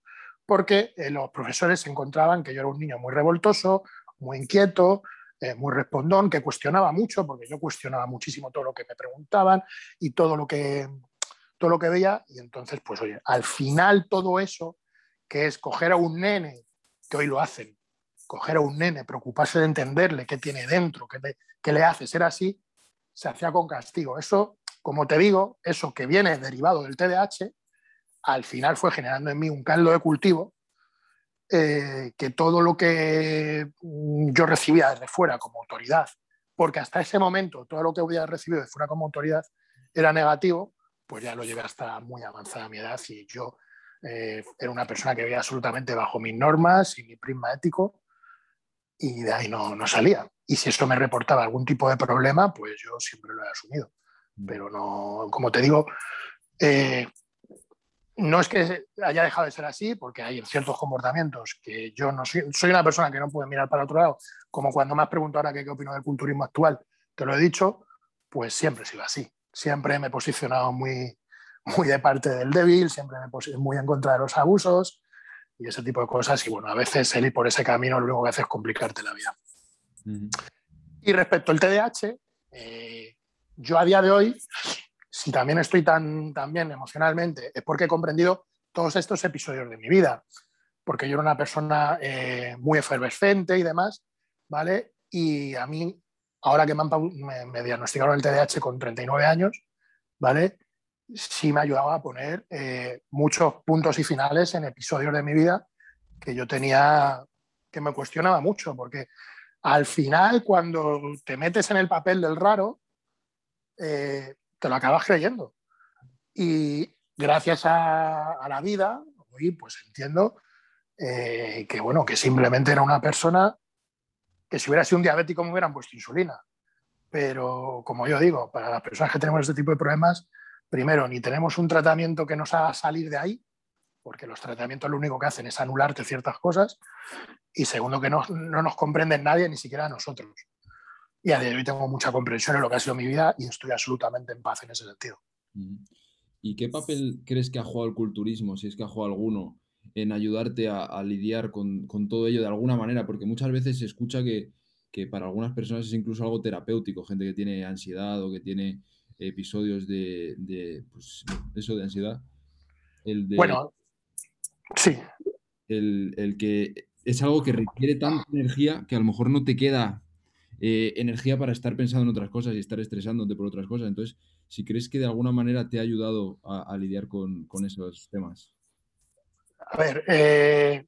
porque eh, los profesores encontraban que yo era un niño muy revoltoso, muy inquieto, eh, muy respondón, que cuestionaba mucho, porque yo cuestionaba muchísimo todo lo que me preguntaban y todo lo que, todo lo que veía. Y entonces, pues oye, al final todo eso, que es coger a un nene, que hoy lo hacen, coger a un nene, preocuparse de entenderle qué tiene dentro, qué le, qué le hace ser así, se hacía con castigo. Eso, como te digo, eso que viene derivado del TDAH, al final fue generando en mí un caldo de cultivo eh, que todo lo que mm, yo recibía desde fuera como autoridad, porque hasta ese momento todo lo que había recibido de fuera como autoridad era negativo, pues ya lo llevé hasta muy avanzada mi edad y yo eh, era una persona que veía absolutamente bajo mis normas y mi prisma ético y de ahí no, no salía. Y si eso me reportaba algún tipo de problema, pues yo siempre lo he asumido. Mm. Pero no, como te digo, eh, no es que haya dejado de ser así, porque hay ciertos comportamientos que yo no soy, soy una persona que no puede mirar para otro lado, como cuando me has preguntado ahora qué, qué opino del culturismo actual, te lo he dicho, pues siempre he sido así. Siempre me he posicionado muy, muy de parte del débil, siempre me he posicionado muy en contra de los abusos y ese tipo de cosas. Y bueno, a veces el ir por ese camino lo único que hace es complicarte la vida. Y respecto al TDAH, eh, yo a día de hoy si también estoy tan, bien emocionalmente, es porque he comprendido todos estos episodios de mi vida, porque yo era una persona eh, muy efervescente y demás, ¿vale? Y a mí, ahora que me, me, diagnosticaron el TDAH con 39 años, ¿vale? Sí me ayudaba a poner eh, muchos puntos y finales en episodios de mi vida que yo tenía, que me cuestionaba mucho, porque al final, cuando te metes en el papel del raro, eh, te lo acabas creyendo. Y gracias a, la vida, hoy pues entiendo eh, que, bueno, que simplemente era una persona que si hubiera sido un diabético me hubieran puesto insulina. Pero, como yo digo, para las personas que tenemos este tipo de problemas, primero, ni tenemos un tratamiento que nos haga salir de ahí, porque los tratamientos lo único que hacen es anularte ciertas cosas, y segundo, que no, no nos comprenden nadie, ni siquiera nosotros y a día de hoy tengo mucha comprensión en lo que ha sido mi vida y estoy absolutamente en paz en ese sentido. ¿Y qué papel crees que ha jugado el culturismo, si es que ha jugado alguno, en ayudarte a, lidiar con, todo ello de alguna manera? Porque muchas veces se escucha que, para algunas personas es incluso algo terapéutico, gente que tiene ansiedad o que tiene episodios de, pues, eso de ansiedad. El bueno, sí. El, el que es algo que requiere tanta energía que a lo mejor no te queda eh, energía para estar pensando en otras cosas y estar estresándote por otras cosas. Entonces, si crees que de alguna manera te ha ayudado a, lidiar con, esos temas. A ver, eh,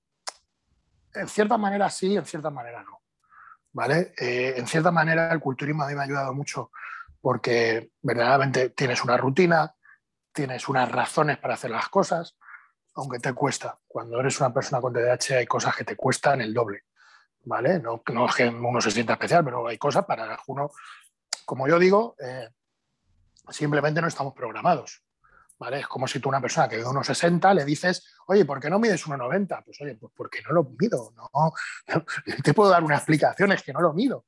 en cierta manera sí, en cierta manera no. ¿Vale? Eh, en cierta manera el culturismo a mí me ha ayudado mucho porque verdaderamente tienes una rutina, tienes unas razones para hacer las cosas, aunque te cuesta. Cuando eres una persona con TDAH hay cosas que te cuestan el doble. ¿Vale? No, no es que uno se sienta especial, pero hay cosas para uno, como yo digo, eh, simplemente no estamos programados. ¿Vale? Es como si tú una persona que de unos 60 le dices, oye, ¿por qué no mides 1,90? Pues oye, pues porque no lo mido, no, te puedo dar una explicación, es que no lo mido.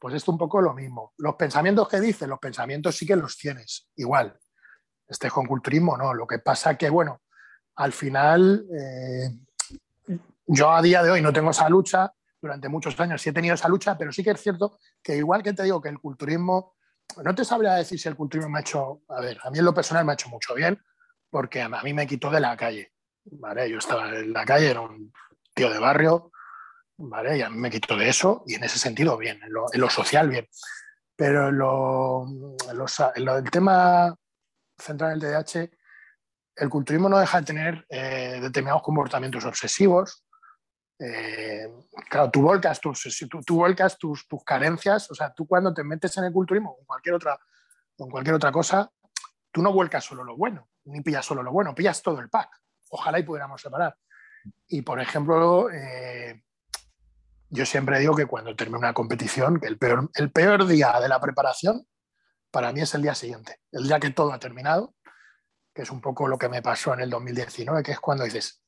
Pues esto un poco lo mismo. Los pensamientos que dices, los pensamientos sí que los tienes, igual. Este con culturismo no. Lo que pasa que, bueno, al final, eh, yo a día de hoy no tengo esa lucha, durante muchos años sí he tenido esa lucha, pero sí que es cierto que igual que te digo que el culturismo, no te sabría decir si el culturismo me ha hecho, a ver, a mí en lo personal me ha hecho mucho bien, porque a mí me quitó de la calle, ¿vale? Yo estaba en la calle, era un tío de barrio, ¿vale? Y a mí me quitó de eso, y en ese sentido bien, en lo, social bien. Pero en lo, del tema central en el DH, el culturismo no deja de tener eh, determinados comportamientos obsesivos, eh, claro, tú volcas, tus, tú, tú volcas tus, tus, carencias, o sea, tú cuando te metes en el culturismo o en cualquier otra, en cualquier otra cosa, tú no vuelcas solo lo bueno, ni pillas solo lo bueno, pillas todo el pack. Ojalá y pudiéramos separar. Y por ejemplo, eh, yo siempre digo que cuando termino una competición, que el peor, el peor día de la preparación para mí es el día siguiente, el día que todo ha terminado, que es un poco lo que me pasó en el 2019, que es cuando dices,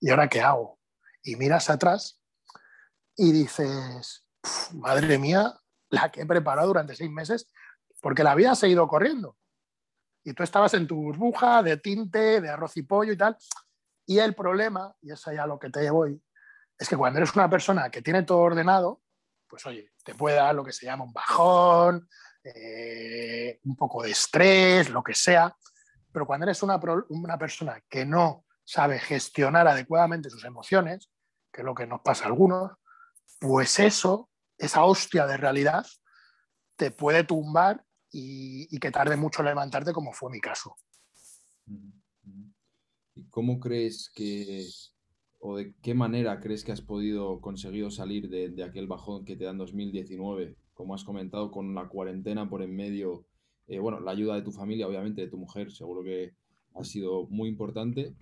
¿y ahora qué hago? Y miras atrás y dices, madre mía, la que he preparado durante seis meses, porque la vida ha seguido corriendo. Y tú estabas en tu burbuja de tinte, de arroz y pollo y tal. Y el problema, y es allá lo que te voy, es que cuando eres una persona que tiene todo ordenado, pues oye, te puede dar lo que se llama un bajón, eh, un poco de estrés, lo que sea, pero cuando eres una, una persona que no sabe gestionar adecuadamente sus emociones, que es lo que nos pasa a algunos, pues eso, esa hostia de realidad, te puede tumbar y, que tarde mucho en levantarte, como fue mi caso. ¿Y cómo crees que, o de qué manera crees que has podido conseguir salir de, aquel bajón que te da en 2019? Como has comentado, con la cuarentena por en medio, eh, bueno, la ayuda de tu familia, obviamente, de tu mujer, seguro que ha sido muy importante,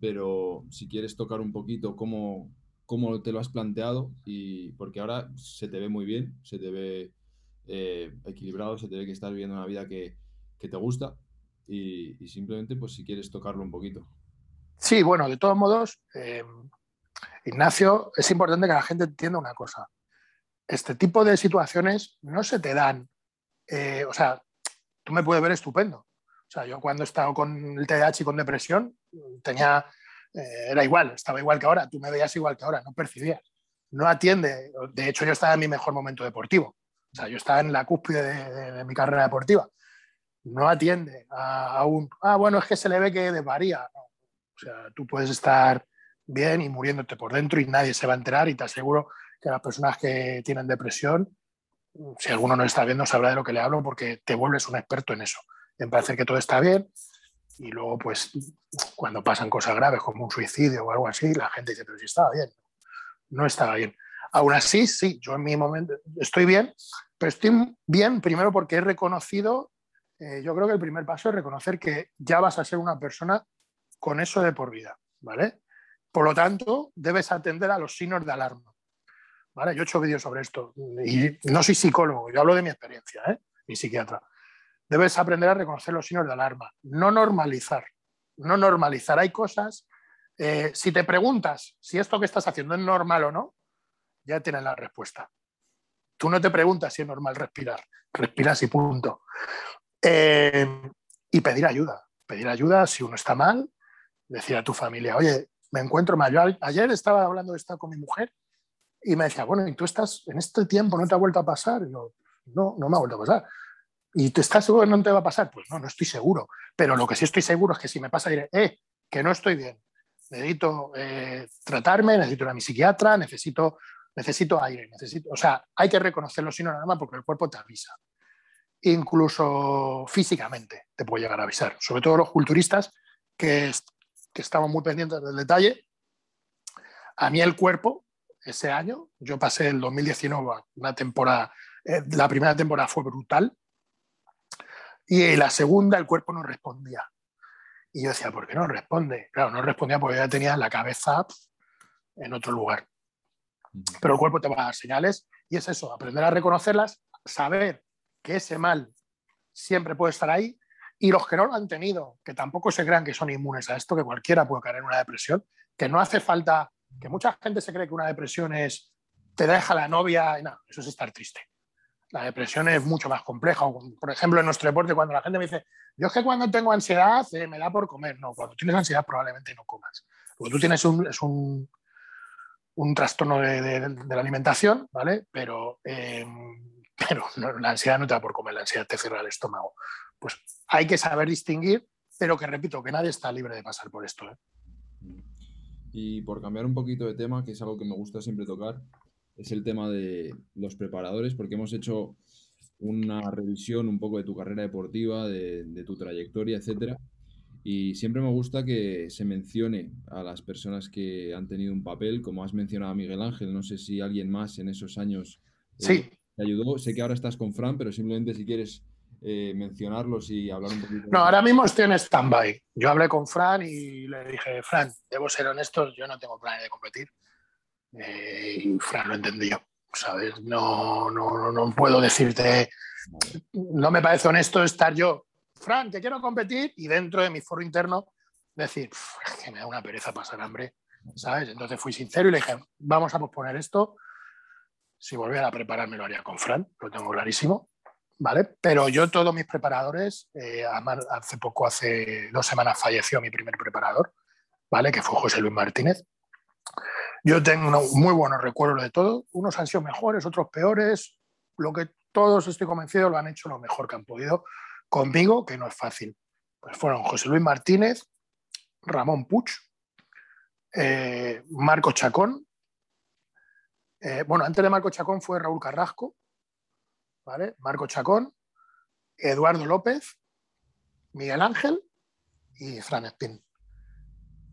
pero si quieres tocar un poquito cómo, cómo te lo has planteado, y porque ahora se te ve muy bien, se te ve eh, equilibrado, se te ve que estás viviendo una vida que, te gusta y, simplemente pues si quieres tocarlo un poquito. Sí, bueno, de todos modos, eh, Ignacio, es importante que la gente entienda una cosa. Este tipo de situaciones no se te dan, eh, o sea, tú me puedes ver estupendo. O sea, yo cuando he estado con el TDAH y con depresión, tenía, era igual, estaba igual que ahora, tú me veías igual que ahora, no percibías. No atiende, de hecho yo estaba en mi mejor momento deportivo. O sea, yo estaba en la cúspide de, mi carrera deportiva. No atiende a, un, ah, bueno, es que se le ve que desvaría. O sea, tú puedes estar bien y muriéndote por dentro y nadie se va a enterar y te aseguro que las personas que tienen depresión, si alguno no está viendo, sabrá de lo que le hablo porque te vuelves un experto en eso, en parecer que todo está bien y luego pues cuando pasan cosas graves como un suicidio o algo así, la gente dice, pero si estaba bien. No estaba bien. Aún así, sí, yo en mi momento estoy bien, pero estoy bien primero porque he reconocido, eh, yo creo que el primer paso es reconocer que ya vas a ser una persona con eso de por vida, ¿vale? Por lo tanto, debes atender a los signos de alarma, ¿vale? Yo he hecho vídeos sobre esto y no soy psicólogo, yo hablo de mi experiencia, ¿eh? Mi psiquiatra. Debes aprender a reconocer los signos de alarma, no normalizar, no normalizar. Hay cosas, eh, si te preguntas si esto que estás haciendo es normal o no, ya tienes la respuesta. Tú no te preguntas si es normal respirar, respiras y punto. Eh, y pedir ayuda, pedir ayuda si uno está mal, decir a tu familia, oye, me encuentro mal. ayer estaba hablando de esto con mi mujer y me decía, bueno, ¿y tú estás en este tiempo no te ha vuelto a pasar? Y yo, no, no me ha vuelto a pasar. ¿Y tú estás seguro que no te va a pasar? Pues no, no estoy seguro. Pero lo que sí estoy seguro es que si me pasa, diré, eh, que no estoy bien. Necesito eh, tratarme, necesito ir a mi psiquiatra, necesito necesito aire, necesito, o sea, hay que reconocerlo si no nada más porque el cuerpo te avisa. Incluso físicamente te puede llegar a avisar, sobre todo los culturistas que, que estamos muy pendientes del detalle. A mí el cuerpo, ese año, yo pasé el 2019 una temporada, eh, la primera temporada fue brutal y la segunda el cuerpo no respondía. Y yo decía, ¿por qué no responde? Claro, no respondía porque ya tenía la cabeza en otro lugar pero el cuerpo te va a dar señales y es eso, aprender a reconocerlas, saber que ese mal siempre puede estar ahí y los que no lo han tenido, que tampoco se crean que son inmunes a esto, que cualquiera puede caer en una depresión, que no hace falta, que mucha gente se cree que una depresión es te deja la novia, y no, eso es estar triste. La depresión es mucho más compleja. Por ejemplo, en nuestro deporte, cuando la gente me dice, yo es que cuando tengo ansiedad eh, me da por comer. No, cuando tienes ansiedad probablemente no comas. Porque tú tienes un, es un, un trastorno de, la alimentación, ¿vale? Pero, em, pero la ansiedad no te da por comer, la ansiedad te cierra el estómago. Pues hay que saber distinguir, pero que repito, que nadie está libre de pasar por esto. ¿eh? Y por cambiar un poquito de tema, que es algo que me gusta siempre tocar, es el tema de los preparadores, porque hemos hecho una revisión un poco de tu carrera deportiva, de, de tu trayectoria, etcétera. Y siempre me gusta que se mencione a las personas que han tenido un papel, como has mencionado a Miguel Ángel, no sé si alguien más en esos años eh, te ayudó. Sé que ahora estás con Fran, pero simplemente si quieres eh, mencionarlos y hablar un poquito. No, ahora mismo estoy en stand-by. Yo hablé con Fran y le dije, Fran, debo ser honesto, yo no tengo planes de competir. Eh, y Fran lo entendió, ¿sabes? No, no, no puedo decirte, no me parece honesto estar yo Fran, que quiero competir, y dentro de mi foro interno decir, es que me da una pereza pasar hambre, ¿sabes? Entonces fui sincero y le dije, vamos a posponer esto. Si volviera a prepararme lo haría con Fran, lo tengo clarísimo, ¿vale? Pero yo todos mis preparadores, eh, hace poco, hace dos semanas falleció mi primer preparador, ¿vale? Que fue José Luis Martínez. Yo tengo muy buenos recuerdos de todo. Unos han sido mejores, otros peores. Lo que todos estoy convencido lo han hecho lo mejor que han podido conmigo, que no es fácil. Pues fueron José Luis Martínez, Ramón Puch, eh, Marco Chacón. Eh, bueno, antes de Marco Chacón fue Raúl Carrasco. Marco Chacón, Eduardo López, Miguel Ángel y Fran Espín.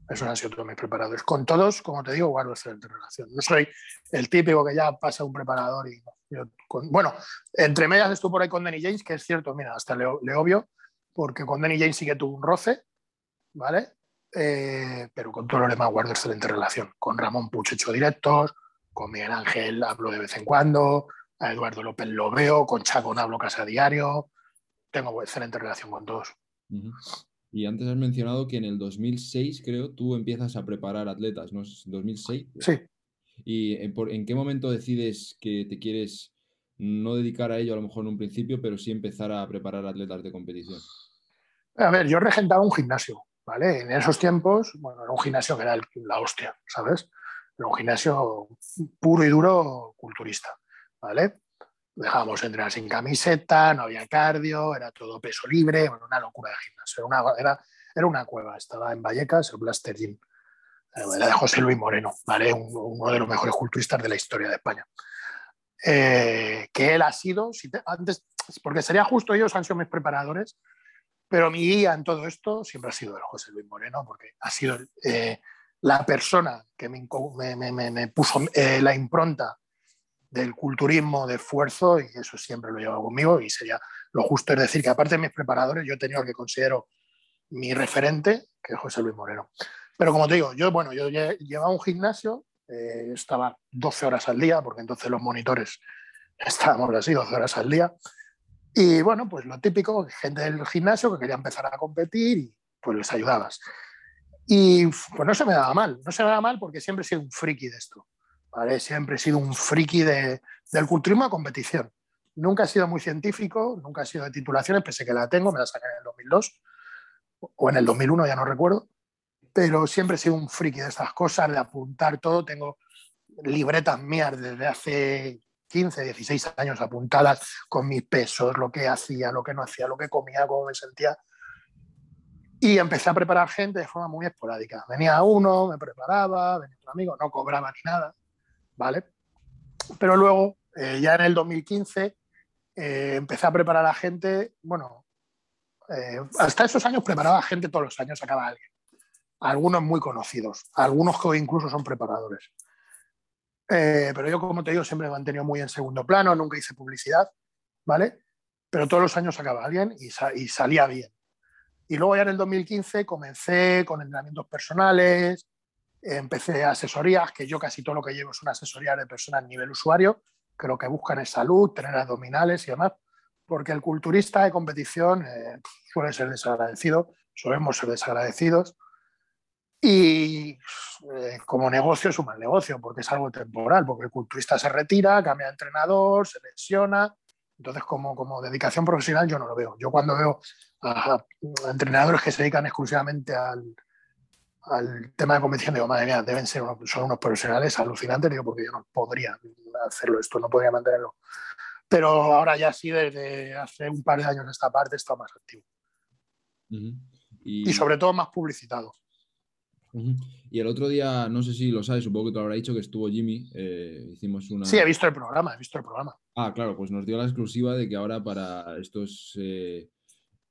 Esos han sido todos mis preparadores. Con todos, como te digo, guardo excelente relación. No soy el típico que ya pasa un preparador y... bueno, entre medias estuve por ahí con Danny James, que es cierto, mira, hasta le, obvio, porque con Danny James sí que tuvo un roce, ¿vale? Eh, pero con todos los demás guardo excelente relación. Con Ramón Puch hecho directos, con Miguel Ángel hablo de vez en cuando, a Eduardo López lo veo, con Chacón hablo casi a diario. Tengo excelente relación con todos. Y antes has mencionado que en el 2006, creo, tú empiezas a preparar atletas, ¿no? ¿2006? Sí. ¿Y en, qué momento decides que te quieres no dedicar a ello a lo mejor en un principio, pero sí empezar a preparar atletas de competición? A ver, yo regentaba un gimnasio, ¿vale? En esos tiempos, bueno, era un gimnasio que era la hostia, ¿sabes? Era un gimnasio puro y duro culturista, ¿vale? Dejábamos entrenar sin camiseta, no había cardio, era todo peso libre, una locura de gimnasio. Era una, era, era una cueva, estaba en Vallecas, el Blaster Gym. Eh, era de José Luis Moreno, ¿vale? uno de los mejores culturistas de la historia de España. Eh, que él ha sido, antes, porque sería justo ellos han sido mis preparadores, pero mi guía en todo esto siempre ha sido el José Luis Moreno, porque ha sido eh, la persona que me, me, me puso la impronta del culturismo de esfuerzo y eso siempre lo llevo conmigo y sería lo justo es decir que aparte de mis preparadores yo he tenido al que considero mi referente, que es José Luis Moreno. Pero como te digo, yo, bueno, yo llevaba un gimnasio, eh, estaba 12 horas al día, porque entonces los monitores estábamos así, 12 horas al día. Y bueno, pues lo típico, gente del gimnasio que quería empezar a competir y pues les ayudabas. Y pues no se me daba mal, no se me daba mal porque siempre he sido un friki de esto. Siempre he sido un friki de, del culturismo a competición. Nunca he sido muy científico, nunca he sido de titulaciones, pese que la tengo, me la saqué en el 2002 o en el 2001, ya no recuerdo, pero siempre he sido un friki de estas cosas, de apuntar todo. Tengo libretas mías desde hace 15, 16 años apuntadas con mis pesos, lo que hacía, lo que no hacía, lo que comía, cómo me sentía. Y empecé a preparar gente de forma muy esporádica. Venía uno, me preparaba, venía otro amigo, no cobraba ni nada. ¿Vale? Pero luego, eh, ya en el 2015, eh, empecé a preparar a gente, bueno, eh, hasta esos años preparaba a gente todos los años, sacaba alguien. Algunos muy conocidos, algunos que incluso son preparadores. pero yo, como te digo, siempre me he mantenido muy en segundo plano, nunca hice publicidad, ¿vale? Pero todos los años sacaba alguien y, y salía bien. Y luego ya en el 2015 comencé con entrenamientos personales, empecé asesorías, que yo casi todo lo que llevo es una asesoría de personas a nivel usuario, que lo que buscan es salud, tener abdominales y demás, porque el culturista de competición eh, suele ser desagradecido, solemos ser desagradecidos, y eh, como negocio es un mal negocio, porque es algo temporal, porque el culturista se retira, cambia de entrenador, se lesiona, entonces como, como dedicación profesional yo no lo veo. Yo cuando veo a entrenadores que se dedican exclusivamente al, al tema de competición, digo, madre mía, deben ser unos, son unos profesionales alucinantes, digo, porque yo no podría hacerlo esto, no podría mantenerlo. Pero ahora ya sí, desde hace un par de años esta parte está más activo. y... sobre todo más publicitado. Y el otro día, no sé si lo sabes, supongo que te lo habrá dicho, que estuvo Jimmy, eh, hicimos una... Sí, he visto el programa, he visto el programa. Ah, claro, pues nos dio la exclusiva de que ahora para estos... Eh,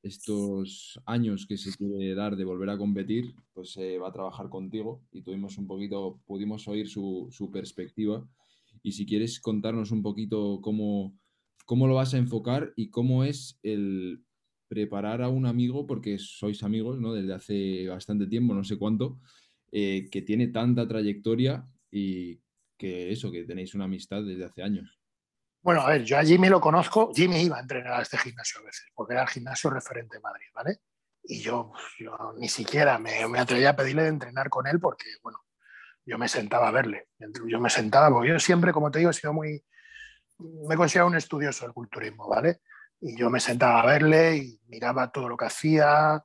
estos años que se quiere dar de volver a competir, pues se va a trabajar contigo y tuvimos un poquito, pudimos oír su, perspectiva. Y si quieres contarnos un poquito cómo, cómo lo vas a enfocar y cómo es el preparar a un amigo, porque sois amigos, ¿no? Desde hace bastante tiempo, no sé cuánto, eh, que tiene tanta trayectoria y que eso, que tenéis una amistad desde hace años. Bueno, a ver, yo a Jimmy lo conozco. Jimmy iba a entrenar a este gimnasio a veces, porque era el gimnasio referente de Madrid, ¿vale? Y yo, yo ni siquiera me, me atrevía a pedirle de entrenar con él porque, bueno, yo me sentaba a verle. Yo me sentaba, porque yo siempre, como te digo, he sido muy. Me considero un estudioso del culturismo, ¿vale? Y yo me sentaba a verle y miraba todo lo que hacía,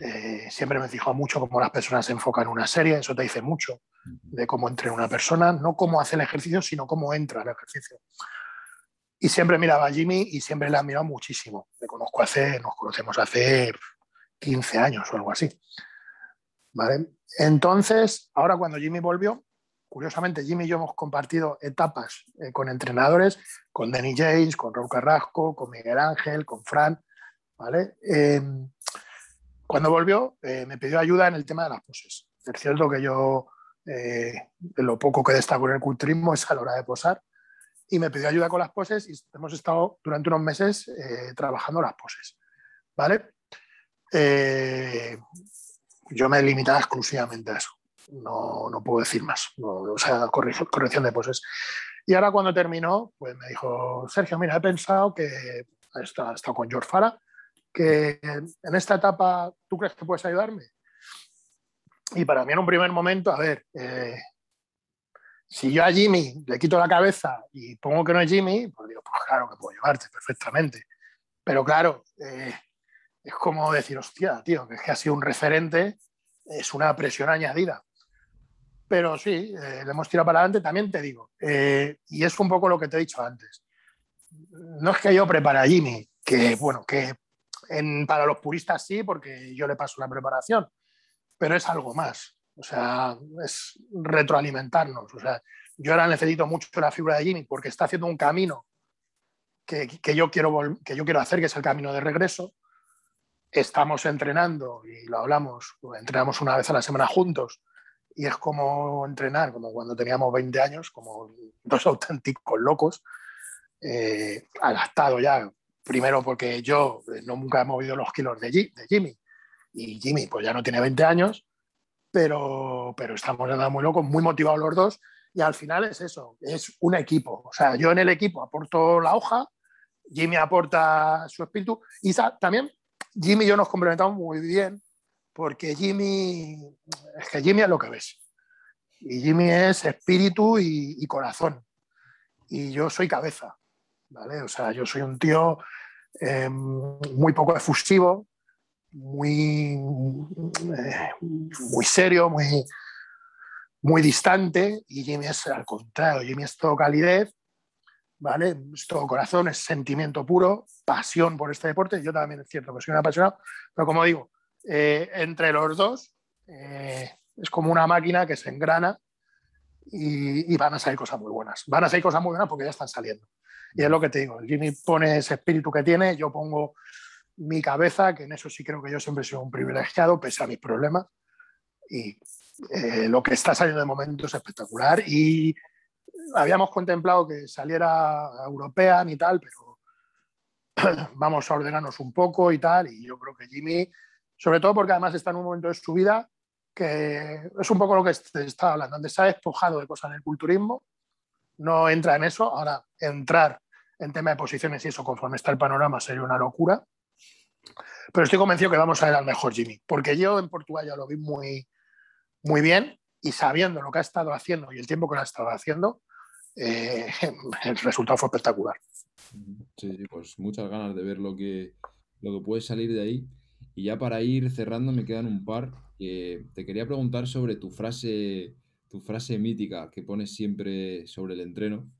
Eh, siempre me fijo mucho cómo las personas se enfocan en una serie, eso te dice mucho de cómo entra una persona, no cómo hace el ejercicio, sino cómo entra el ejercicio. Y siempre miraba a Jimmy y siempre le he admirado muchísimo. Le conozco hace, nos conocemos hace 15 años o algo así. ¿Vale? Entonces, ahora cuando Jimmy volvió, curiosamente Jimmy y yo hemos compartido etapas eh, con entrenadores, con Danny James, con Raúl Carrasco, con Miguel Ángel, con Fran. ¿vale? Em, cuando volvió, eh, me pidió ayuda en el tema de las poses. Es cierto que yo, eh, lo poco que destaco en el culturismo es a la hora de posar, y me pidió ayuda con las poses y hemos estado durante unos meses eh, trabajando las poses. ¿Vale? Eh, yo me he limitado exclusivamente a eso. No, no puedo decir más. o sea, corrección, de poses. Y ahora cuando terminó, pues me dijo, Sergio, mira, he pensado que, ha estado, con George Fara, que en esta etapa tú crees que puedes ayudarme. Y para mí en un primer momento, a ver, eh, si yo a Jimmy le quito la cabeza y pongo que no es Jimmy, pues digo, pues claro que puedo llevarte perfectamente. Pero claro, eh, es como decir, hostia, tío, que es que ha sido un referente, es una presión añadida. Pero sí, eh, le hemos tirado para adelante, también te digo. Eh, y es un poco lo que te he dicho antes. No es que yo prepare a Jimmy, que bueno, que para los puristas sí, porque yo le paso la preparación, pero es algo más. O sea, es retroalimentarnos. O sea, yo ahora necesito mucho la figura de Jimmy porque está haciendo un camino que, que, yo quiero que yo quiero hacer, que es el camino de regreso. Estamos entrenando y lo hablamos, entrenamos una vez a la semana juntos y es como entrenar, como cuando teníamos 20 años, como dos auténticos locos, eh, adaptado ya, primero porque yo eh, no nunca he movido los kilos de, de Jimmy y Jimmy pues ya no tiene 20 años pero, pero estamos andando muy locos, muy motivados los dos y al final es eso, es un equipo. O sea, yo en el equipo aporto la hoja, Jimmy aporta su espíritu y también Jimmy y yo nos complementamos muy bien porque Jimmy es que Jimmy es lo que ves. Y Jimmy es espíritu y, corazón. Y yo soy cabeza, ¿vale? O sea, yo soy un tío eh, muy poco efusivo, muy, muy serio, muy, muy distante, y Jimmy es al contrario, Jimmy es todo calidez, ¿vale? Es todo corazón, es sentimiento puro, pasión por este deporte. Yo también es cierto que soy un apasionado, pero como digo, eh, entre los dos eh, es como una máquina que se engrana y, y, van a salir cosas muy buenas. Van a salir cosas muy buenas porque ya están saliendo. Y es lo que te digo, Jimmy pone ese espíritu que tiene, yo pongo mi cabeza, que en eso sí creo que yo siempre sido un privilegiado, pese a mis problemas. Y eh, lo que está saliendo de momento es espectacular. Y habíamos contemplado que saliera European y tal, pero vamos a ordenarnos un poco y tal. Y yo creo que Jimmy, sobre todo porque además está en un momento de su vida que es un poco lo que estaba hablando, donde se ha despojado de cosas del culturismo, no entra en eso. Ahora, entrar en tema de posiciones y eso, conforme está el panorama, sería una locura. Pero estoy convencido que vamos a ver al mejor Jimmy, porque yo en Portugal ya lo vi muy, muy bien y sabiendo lo que ha estado haciendo y el tiempo que lo ha estado haciendo, eh, el resultado fue espectacular. Sí, pues muchas ganas de ver lo que, lo que puede salir de ahí. Y ya para ir cerrando me quedan un par. te quería preguntar sobre tu frase, tu frase mítica que pones siempre sobre el entreno,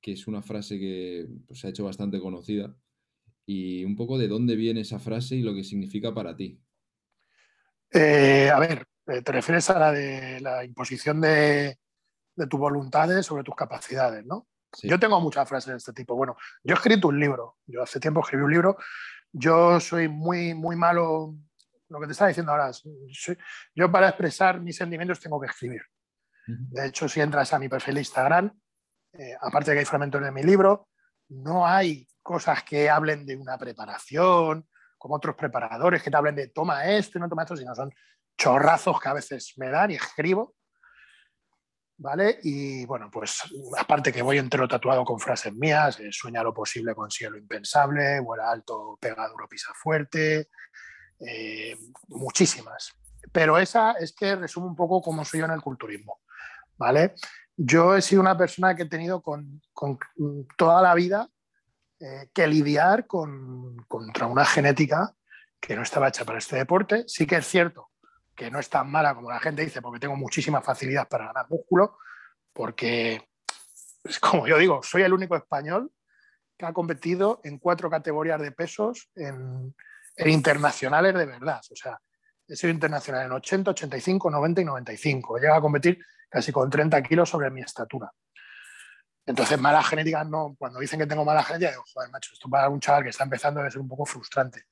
que es una frase que pues, se ha hecho bastante conocida y un poco de dónde viene esa frase y lo que significa para ti. Eh, a ver, eh, te refieres a la de la imposición de, tus voluntades sobre tus capacidades, ¿no? Yo tengo muchas frases de este tipo. Bueno, yo he escrito un libro, yo hace tiempo escribí un libro, yo soy muy, muy malo, lo que te estaba diciendo ahora, yo para expresar mis sentimientos tengo que escribir. De hecho, si entras a mi perfil de Instagram, eh, aparte de que hay fragmentos de mi libro, no hay cosas que hablen de una preparación, como otros preparadores que te hablen de toma esto y no toma esto, sino son chorrazos que a veces me dan y escribo. ¿Vale? Y bueno, pues aparte que voy entero tatuado con frases mías, eh, sueña lo posible, consigue lo impensable, vuela alto, pega duro, pisa fuerte, eh, muchísimas. Pero esa es que resume un poco cómo soy yo en el culturismo. ¿Vale? Yo he sido una persona que he tenido con, con toda la vida eh, que lidiar con, contra una genética que no estaba hecha para este deporte. Sí que es cierto que no es tan mala como la gente dice, porque tengo muchísima facilidad para ganar músculo, porque, pues, como yo digo, soy el único español que ha competido en cuatro categorías de pesos en, internacionales de verdad. O sea, he sido internacional en 80, 85, 90 y 95. He llegado a competir casi con 30 kilos sobre mi estatura. Entonces, mala genética no. Cuando dicen que tengo mala genética, digo, joder, macho, esto para un chaval que está empezando debe ser un poco frustrante.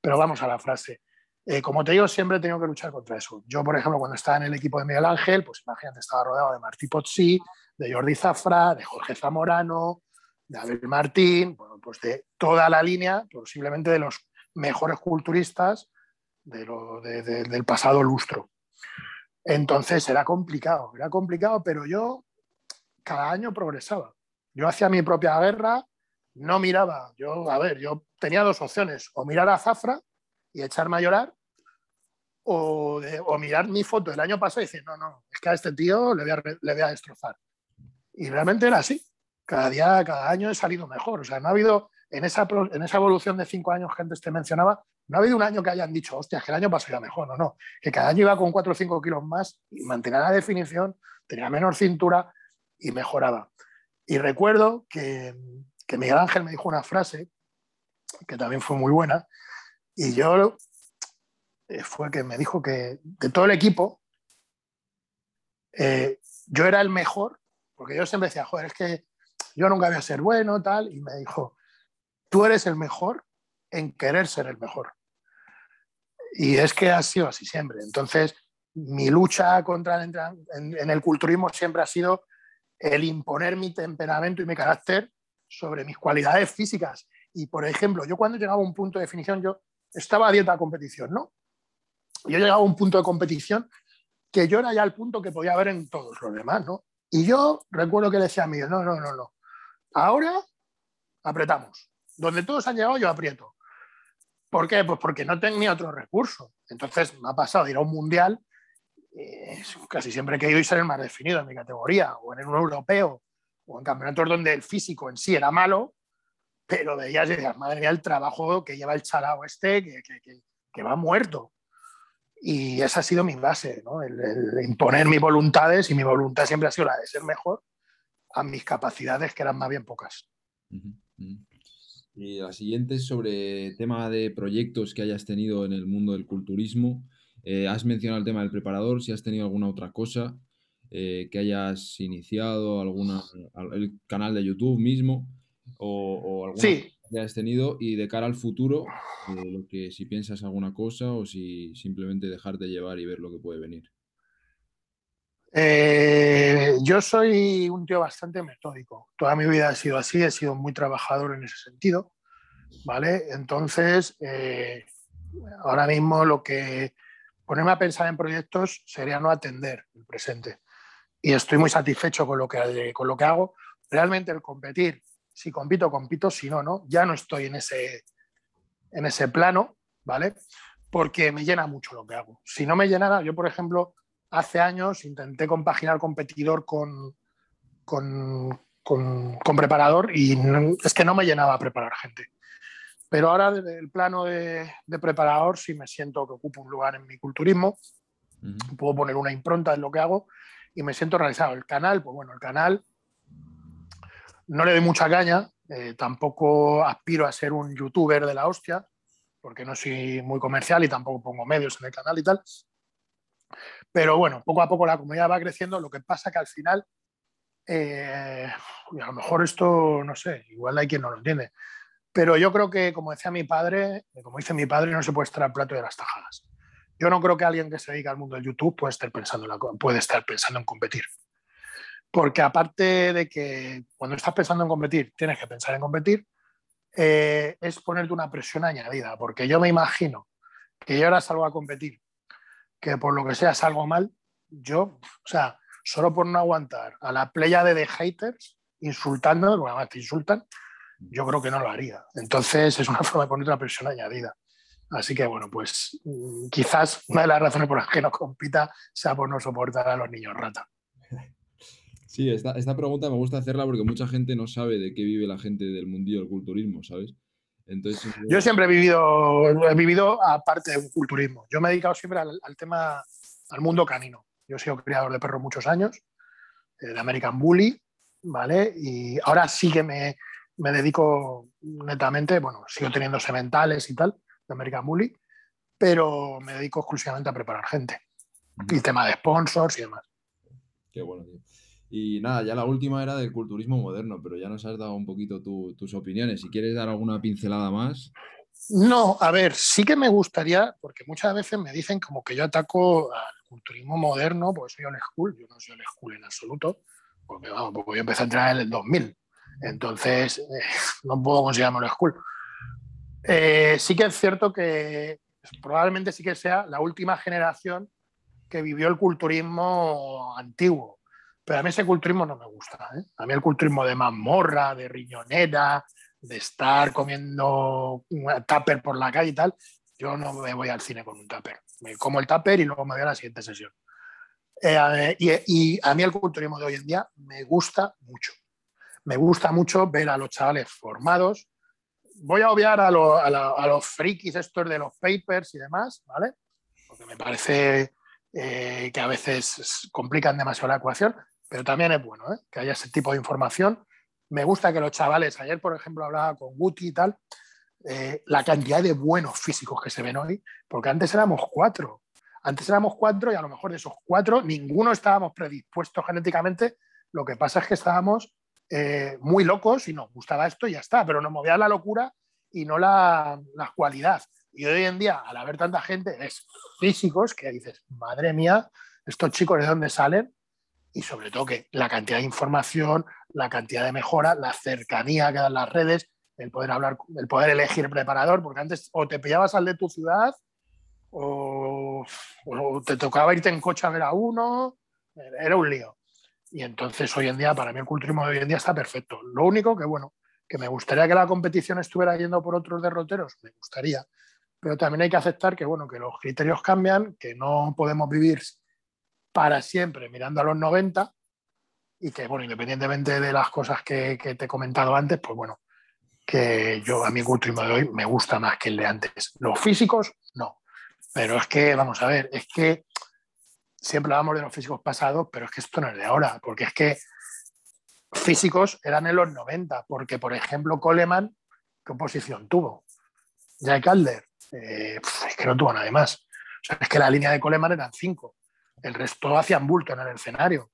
Pero vamos a la frase. Eh, como te digo, siempre he tenido que luchar contra eso. Yo, por ejemplo, cuando estaba en el equipo de Miguel Ángel, pues imagínate, estaba rodeado de Martí Pozzi, de Jordi Zafra, de Jorge Zamorano, de Abel Martín, bueno, pues de toda la línea, posiblemente de los mejores culturistas del pasado lustro. Entonces era complicado, era complicado, pero yo cada año progresaba. Yo hacía mi propia guerra, no miraba, yo, a ver, yo tenía dos opciones, o mirar a Zafra y echarme a llorar, o, mirar mi foto del año pasado y decir, no, no, es que a este tío le voy a, le voy a destrozar. Y realmente era así. Cada día, cada año he salido mejor. O sea, no ha habido, en esa, en esa evolución de cinco años que te mencionaba, no ha habido un año que hayan dicho, hostia, que el año pasado iba mejor. No, no. Que cada año iba con cuatro o cinco kilos más y mantenía la definición, tenía menor cintura y mejoraba. Y recuerdo que, que Miguel Ángel me dijo una frase que también fue muy buena, y yo eh, fue que me dijo que de todo el equipo, eh, yo era el mejor, porque yo siempre decía, joder, es que yo nunca voy a ser bueno, tal, y me dijo, tú eres el mejor en querer ser el mejor. Y es que ha sido así siempre. Entonces, mi lucha contra el, en el culturismo siempre ha sido el imponer mi temperamento y mi carácter sobre mis cualidades físicas. Y, por ejemplo, yo cuando llegaba a un punto de definición, yo estaba a dieta de competición, ¿no? Yo llegaba a un punto de competición que yo era ya el punto que podía ver en todos los demás, ¿no? Y yo recuerdo que decía a Miguel, no, no, no, no. Ahora apretamos. Donde todos han llegado, yo aprieto. ¿Por qué? Pues porque no tenía otro recurso. Entonces me ha pasado de ir a un mundial, eh, casi siempre he ido y ser el más definido en mi categoría, o en un europeo, o en campeonatos donde el físico en sí era malo, pero veías y decías, madre mía, el trabajo que lleva el chalao este, que, va muerto. Y esa ha sido mi base, ¿no? el, imponer mis voluntades, y mi voluntad siempre ha sido la de ser mejor a mis capacidades, que eran más bien pocas. Y la siguiente es sobre tema de proyectos que hayas tenido en el mundo del culturismo. Eh, has mencionado el tema del preparador, si has tenido alguna otra cosa eh, que hayas iniciado, alguna, el canal de YouTube mismo o, alguna que hayas tenido y de cara al futuro, eh, lo que si piensas alguna cosa o si simplemente dejarte llevar y ver lo que puede venir. Eh, yo soy un tío bastante metódico. Toda mi vida ha sido así, he sido muy trabajador en ese sentido. ¿Vale? Entonces, eh, ahora mismo lo que ponerme a pensar en proyectos sería no atender el presente. Y estoy muy satisfecho con lo que, con lo que hago. Realmente el competir, si compito, compito, si no, no. Ya no estoy en ese, en ese plano, ¿vale? Porque me llena mucho lo que hago. Si no me llenara, yo, por ejemplo, hace años intenté compaginar competidor con, con, con, preparador y es que no me llenaba preparar gente. Pero ahora desde el plano de, preparador sí me siento que ocupo un lugar en mi culturismo, puedo poner una impronta en lo que hago y me siento realizado. El canal, pues bueno, el canal no le doy mucha caña, eh, tampoco aspiro a ser un youtuber de la hostia, porque no soy muy comercial y tampoco pongo medios en el canal y tal. Pero bueno, poco a poco la comunidad va creciendo, lo que pasa que al final, eh, a lo mejor esto, no sé, igual hay quien no lo entiende, pero yo creo que, como decía mi padre, como dice mi padre, no se puede estar al plato de las tajadas. Yo no creo que alguien que se dedica al mundo del YouTube pueda estar pensando en, puede estar pensando en competir. Porque aparte de que cuando estás pensando en competir, tienes que pensar en competir, eh, es ponerte una presión añadida. Porque yo me imagino que yo ahora salgo a competir que por lo que sea salgo mal, yo, o sea, solo por no aguantar a la playa de haters insultando, porque además te insultan, yo creo que no lo haría. Entonces es una forma de poner una presión añadida. Así que bueno, pues mm, quizás una de las razones por las que no compita sea por no soportar a los niños rata. Sí, esta, pregunta me gusta hacerla porque mucha gente no sabe de qué vive la gente del mundillo del culturismo, ¿sabes? Entonces, yo siempre he vivido, he vivido aparte de un culturismo. Yo me he dedicado siempre al, tema, al mundo canino. Yo he sido criador de perros muchos años, eh, de American Bully, ¿vale? Y ahora sí que me, me dedico netamente, bueno, sigo teniendo sementales y tal, de American Bully, pero me dedico exclusivamente a preparar gente. Y tema de sponsors y demás. Qué bueno, tío. Y nada, ya la última era del culturismo moderno, pero ya nos has dado un poquito tus opiniones. Si quieres dar alguna pincelada más. No, a ver, sí que me gustaría, porque muchas veces me dicen como que yo ataco al culturismo moderno, pues soy old school, yo no soy old school en absoluto, porque vamos, porque yo empecé a entrenar en el 2000, entonces no puedo considerarme old school. Eh, sí que es cierto que probablemente sí que sea la última generación que vivió el culturismo antiguo, pero a mí ese culturismo no me gusta. ¿eh? A mí el culturismo de mazmorra, de riñonera, de estar comiendo tupper por la calle y tal, yo no me voy al cine con un tupper. Me como el tupper y luego me voy a la siguiente sesión. Eh, y, a mí el culturismo de hoy en día me gusta mucho. Me gusta mucho ver a los chavales formados. Voy a obviar a, a los frikis estos de los papers y demás, ¿vale? Porque me parece eh, que a veces complican demasiado la ecuación, pero también es bueno ¿eh? que haya ese tipo de información. Me gusta que los chavales, ayer por ejemplo hablaba con Guti y tal, eh, la cantidad de buenos físicos que se ven hoy, porque antes éramos cuatro. Antes éramos cuatro y a lo mejor de esos cuatro ninguno estábamos predispuestos genéticamente. Lo que pasa es que estábamos eh, muy locos y nos gustaba esto y ya está, pero nos movía la locura y no la, la cualidad. Y hoy en día, al haber tanta gente, es físicos que dices, madre mía, estos chicos de dónde salen y sobre todo que la cantidad de información, la cantidad de mejora, la cercanía que dan las redes, el poder hablar, el poder elegir preparador, porque antes o te pillabas al de tu ciudad o, te tocaba irte en coche a ver a uno, era un lío. Y entonces hoy en día, para mí el culturismo de hoy en día está perfecto. Lo único que, bueno, que me gustaría que la competición estuviera yendo por otros derroteros, me gustaría, pero también hay que aceptar que, bueno, que los criterios cambian, que no podemos vivir para siempre mirando a los 90 y que, bueno, independientemente de las cosas que, te he comentado antes, pues bueno, que yo a mi culturismo de hoy me gusta más que el de antes. Los físicos, no. Pero es que, vamos a ver, es que siempre hablamos de los físicos pasados, pero es que esto no es de ahora, porque es que físicos eran en los 90, porque, por ejemplo, Coleman, ¿qué posición tuvo? Jack Calder, eh, es que no tuvo nada más. O sea, es que la línea de Coleman eran cinco. El resto hacían bulto en el escenario.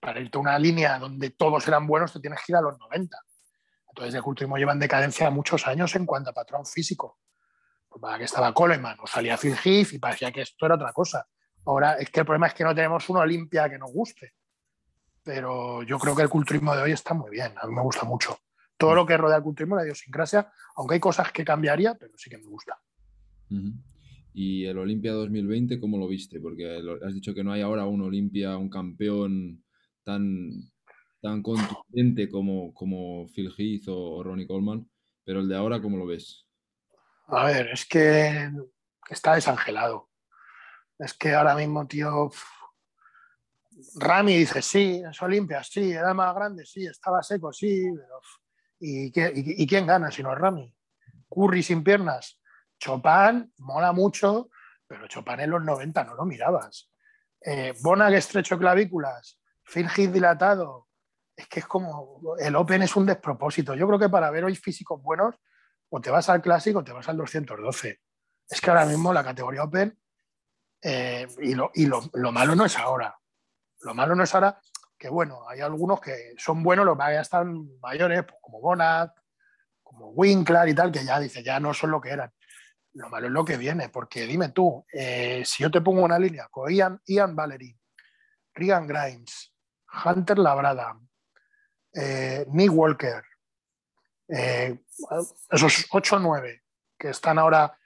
Para irte a una línea donde todos eran buenos, te tienes que ir a los 90. Entonces, el culturismo lleva en decadencia muchos años en cuanto a patrón físico. Pues para que estaba Coleman o salía Phil Heath y parecía que esto era otra cosa. Ahora, es que el problema es que no tenemos una Olimpia que nos guste. Pero yo creo que el culturismo de hoy está muy bien. A mí me gusta mucho. Todo lo que rodea el culturismo, la idiosincrasia, aunque hay cosas que cambiaría, pero sí que me gusta. Y el Olimpia 2020, ¿cómo lo viste? Porque has dicho que no hay ahora un Olimpia, un campeón tan, tan contundente como, como Phil Heath o, Ronnie Coleman, pero el de ahora, ¿cómo lo ves? A ver, es que está desangelado. Es que ahora mismo, tío, Rami dice, sí, es Olimpia, sí, era más grande, sí, estaba seco, sí. ¿Y, y quién gana si no Rami? Curry sin piernas, Chopin mola mucho, pero Chopin en los 90 no lo mirabas. Eh, Bonag estrecho clavículas, Phil dilatado. Es que es como. El Open es un despropósito. Yo creo que para ver hoy físicos buenos, o te vas al clásico o te vas al 212. Es que ahora mismo la categoría Open. Eh, y, lo, malo no es ahora. Lo malo no es ahora que, bueno, hay algunos que son buenos, los que ya están mayores, pues como Bonag, como Winkler y tal, que ya dice, ya no son lo que eran. Lo malo es lo que viene, porque dime tú, eh, si yo te pongo una línea con Ian, Ian Valery, Regan Grimes, Hunter Labrada, eh, Nick Walker, eh, esos 8 o 9 que están ahora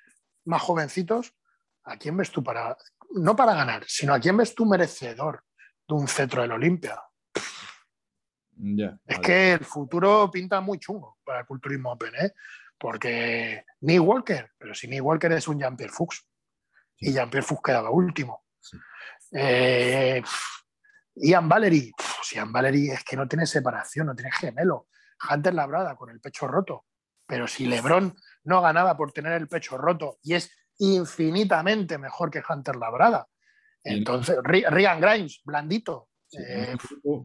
más jovencitos, ¿a quién ves tú para, no para ganar, sino a quién ves tú merecedor de un cetro del Olimpia? es que el futuro pinta muy chungo para el culturismo open, ¿eh? Porque ni Walker, pero si ni Walker es un Jean-Pierre Fuchs. Y Jean-Pierre Fuchs quedaba último. Eh, Ian Valery, si Ian Valery es que no tiene separación, no tiene gemelo. Hunter Labrada con el pecho roto. Pero si LeBron no ganaba por tener el pecho roto y es infinitamente mejor que Hunter Labrada. Entonces, Rian Grimes, blandito. Eh,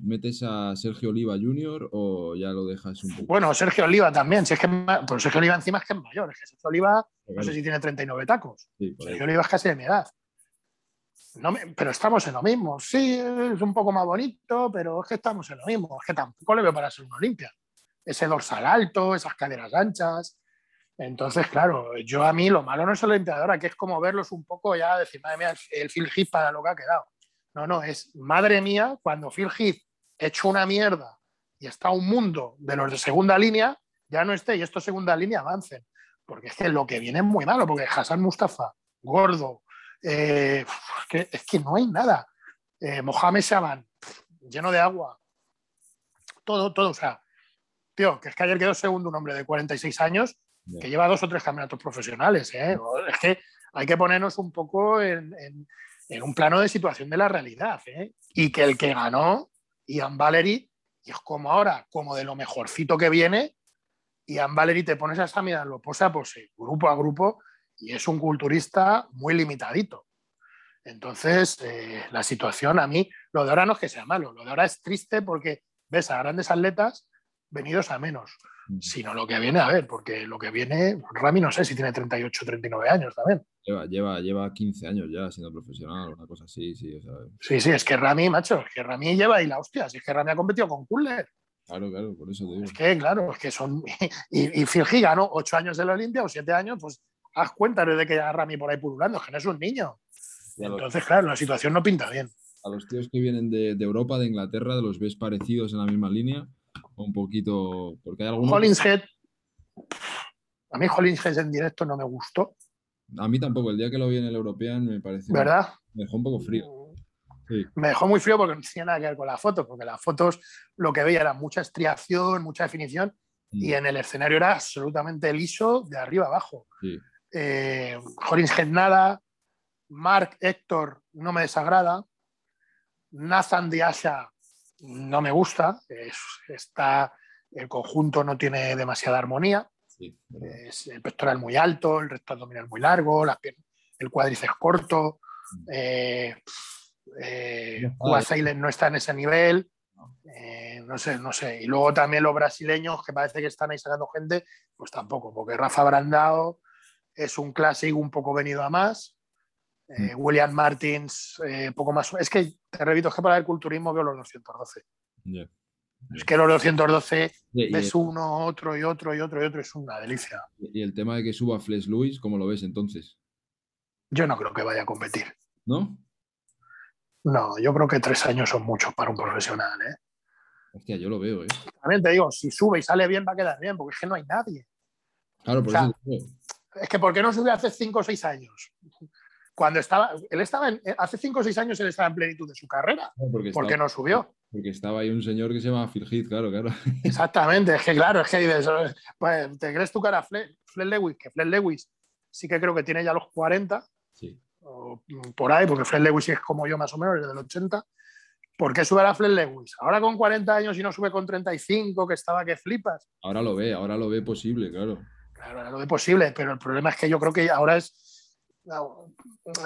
¿Metes a Sergio Oliva Jr. o ya lo dejas un poco? Bueno, Sergio Oliva también. Si es que, pero Sergio Oliva encima es que es mayor. Es que Sergio Oliva, no sé si tiene 39 tacos. Sergio Oliva es casi de mi edad. No pero estamos en lo mismo. Sí, es un poco más bonito, pero es que estamos en lo mismo. Es que tampoco le veo para ser una Olimpia. Ese dorsal alto, esas caderas anchas. Entonces, claro, yo a mí lo malo no es el limpiadora, que es como verlos un poco ya, decir, madre mía, el Phil Heath para lo que ha quedado. No, no, es madre mía, cuando Phil Heath hecho una mierda y está un mundo de los de segunda línea, ya no esté y estos segunda línea avancen. Porque es que lo que viene es muy malo, porque Hassan Mustafa, gordo, eh, es, que, no hay nada. Eh, Mohamed Shaban, lleno de agua. Todo, todo. O sea, tío, que es que ayer quedó segundo un hombre de 46 años que lleva dos o tres campeonatos profesionales. ¿eh? Es que hay que ponernos un poco en, un plano de situación de la realidad. ¿eh? Y que el que ganó, Ian Valery, y es como ahora, como de lo mejorcito que viene, Ian Valery te pones a esa mirada, lo posa por sí, grupo a grupo, y es un culturista muy limitadito. Entonces, eh, la situación a mí, lo de ahora no es que sea malo, lo de ahora es triste porque ves a grandes atletas venidos a menos. Mm. sino lo que viene a ver, porque lo que viene, Rami no sé si tiene 38 39 años también. Lleva, lleva, lleva 15 años ya siendo profesional, una cosa así, sí. Sí, sí, es que Rami, macho, es que Rami lleva ahí la hostia, si es que Rami ha competido con Kuller. Claro, claro, por eso te digo. Es que, claro, es que son. Y, y Phil ganó 8 años de la Olimpia o 7 años, pues haz cuenta desde que ya Rami por ahí pululando, es que no es un niño. Entonces, claro, la situación no pinta bien. A los tíos que vienen de, de Europa, de Inglaterra, los ves parecidos en la misma línea un poquito. Porque hay algunos. Hollingshead. A mí Hollingshead en directo no me gustó. A mí tampoco. El día que lo vi en el European me pareció. ¿Verdad? Me dejó un poco frío. Me dejó muy frío porque no tenía nada que ver con las fotos, porque las fotos lo que veía era mucha estriación, mucha definición, y mm. en el escenario era absolutamente liso de arriba abajo. Sí. Eh, nada, Mark Héctor no me desagrada, Nathan Diasha no me gusta, está, el conjunto no tiene demasiada armonía, es el pectoral muy alto, el recto abdominal muy largo, el cuádriceps corto, mm. eh, eh no está en ese nivel, eh, no sé, no sé. Y luego también los brasileños que parece que están ahí sacando gente, pues tampoco, porque Rafa Brandao es un clásico un poco venido a más. Eh. William Martins, eh, poco más. Es que, te repito, es que para el culturismo veo los 212. Es que los 212 ves uno, otro y otro y otro y otro, es una delicia. Y el tema de que suba Flesh Lewis, ¿cómo lo ves entonces? Yo no creo que vaya a competir. ¿No? No, yo creo que tres años son muchos para un profesional, ¿eh? Hostia, yo lo veo, ¿eh? También te digo, si sube y sale bien, va a quedar bien, porque es que no hay nadie. Claro, por eso. Es que ¿por qué no sube hace cinco o seis años? Cuando estaba, él estaba en, hace 5 o 6 años él estaba en plenitud de su carrera. porque ¿Por qué no subió? Porque estaba ahí un señor que se llama Phil Heath, claro, claro. Exactamente, es que claro, es que dices, pues, ¿te crees tu cara Fred, Lewis? Que Fred Lewis sí que creo que tiene ya los 40. Sí. O por ahí, porque Fred Lewis es como yo más o menos, desde el 80. ¿Por qué sube a Fred Lewis? Ahora con 40 años y no sube con 35, que estaba que flipas. Ahora lo ve, ahora lo ve posible, claro. Claro, ahora lo ve posible, pero el problema es que yo creo que ahora es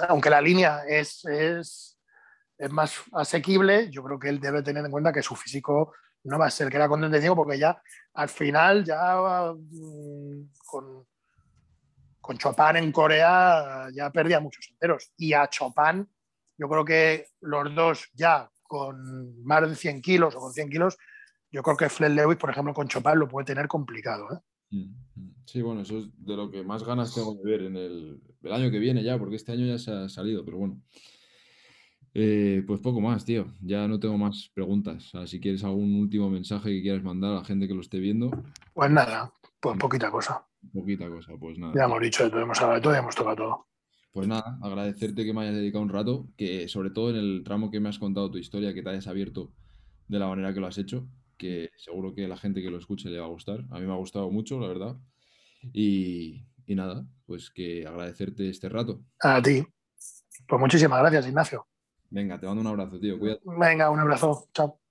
aunque la línea es, es, más asequible, yo creo que él debe tener en cuenta que su físico no va a ser que era con 35 porque ya al final ya mm, con, con Chopin en Corea ya perdía muchos enteros y a Chopin yo creo que los dos ya con más de 100 kilos o con 100 kilos yo creo que Fred Lewis por ejemplo con Chopin lo puede tener complicado ¿eh? Mm, mm. Sí, bueno, eso es de lo que más ganas tengo de ver en el, año que viene ya, porque este año ya se ha salido, pero bueno. Eh, pues poco más, tío. Ya no tengo más preguntas. si quieres algún último mensaje que quieras mandar a la gente que lo esté viendo. Pues nada, pues poquita cosa. Poquita cosa, pues nada. Ya hemos dicho de todo, hemos hablado de todo y hemos tocado todo. Pues nada, agradecerte que me hayas dedicado un rato, que sobre todo en el tramo que me has contado tu historia, que te hayas abierto de la manera que lo has hecho que seguro que la gente que lo escuche le va a gustar. A mí me ha gustado mucho, la verdad. Y, nada, pues que agradecerte este rato. A ti. Pues muchísimas gracias, Ignacio. Venga, te mando un abrazo, tío. Cuídate. Venga, un abrazo. Chao.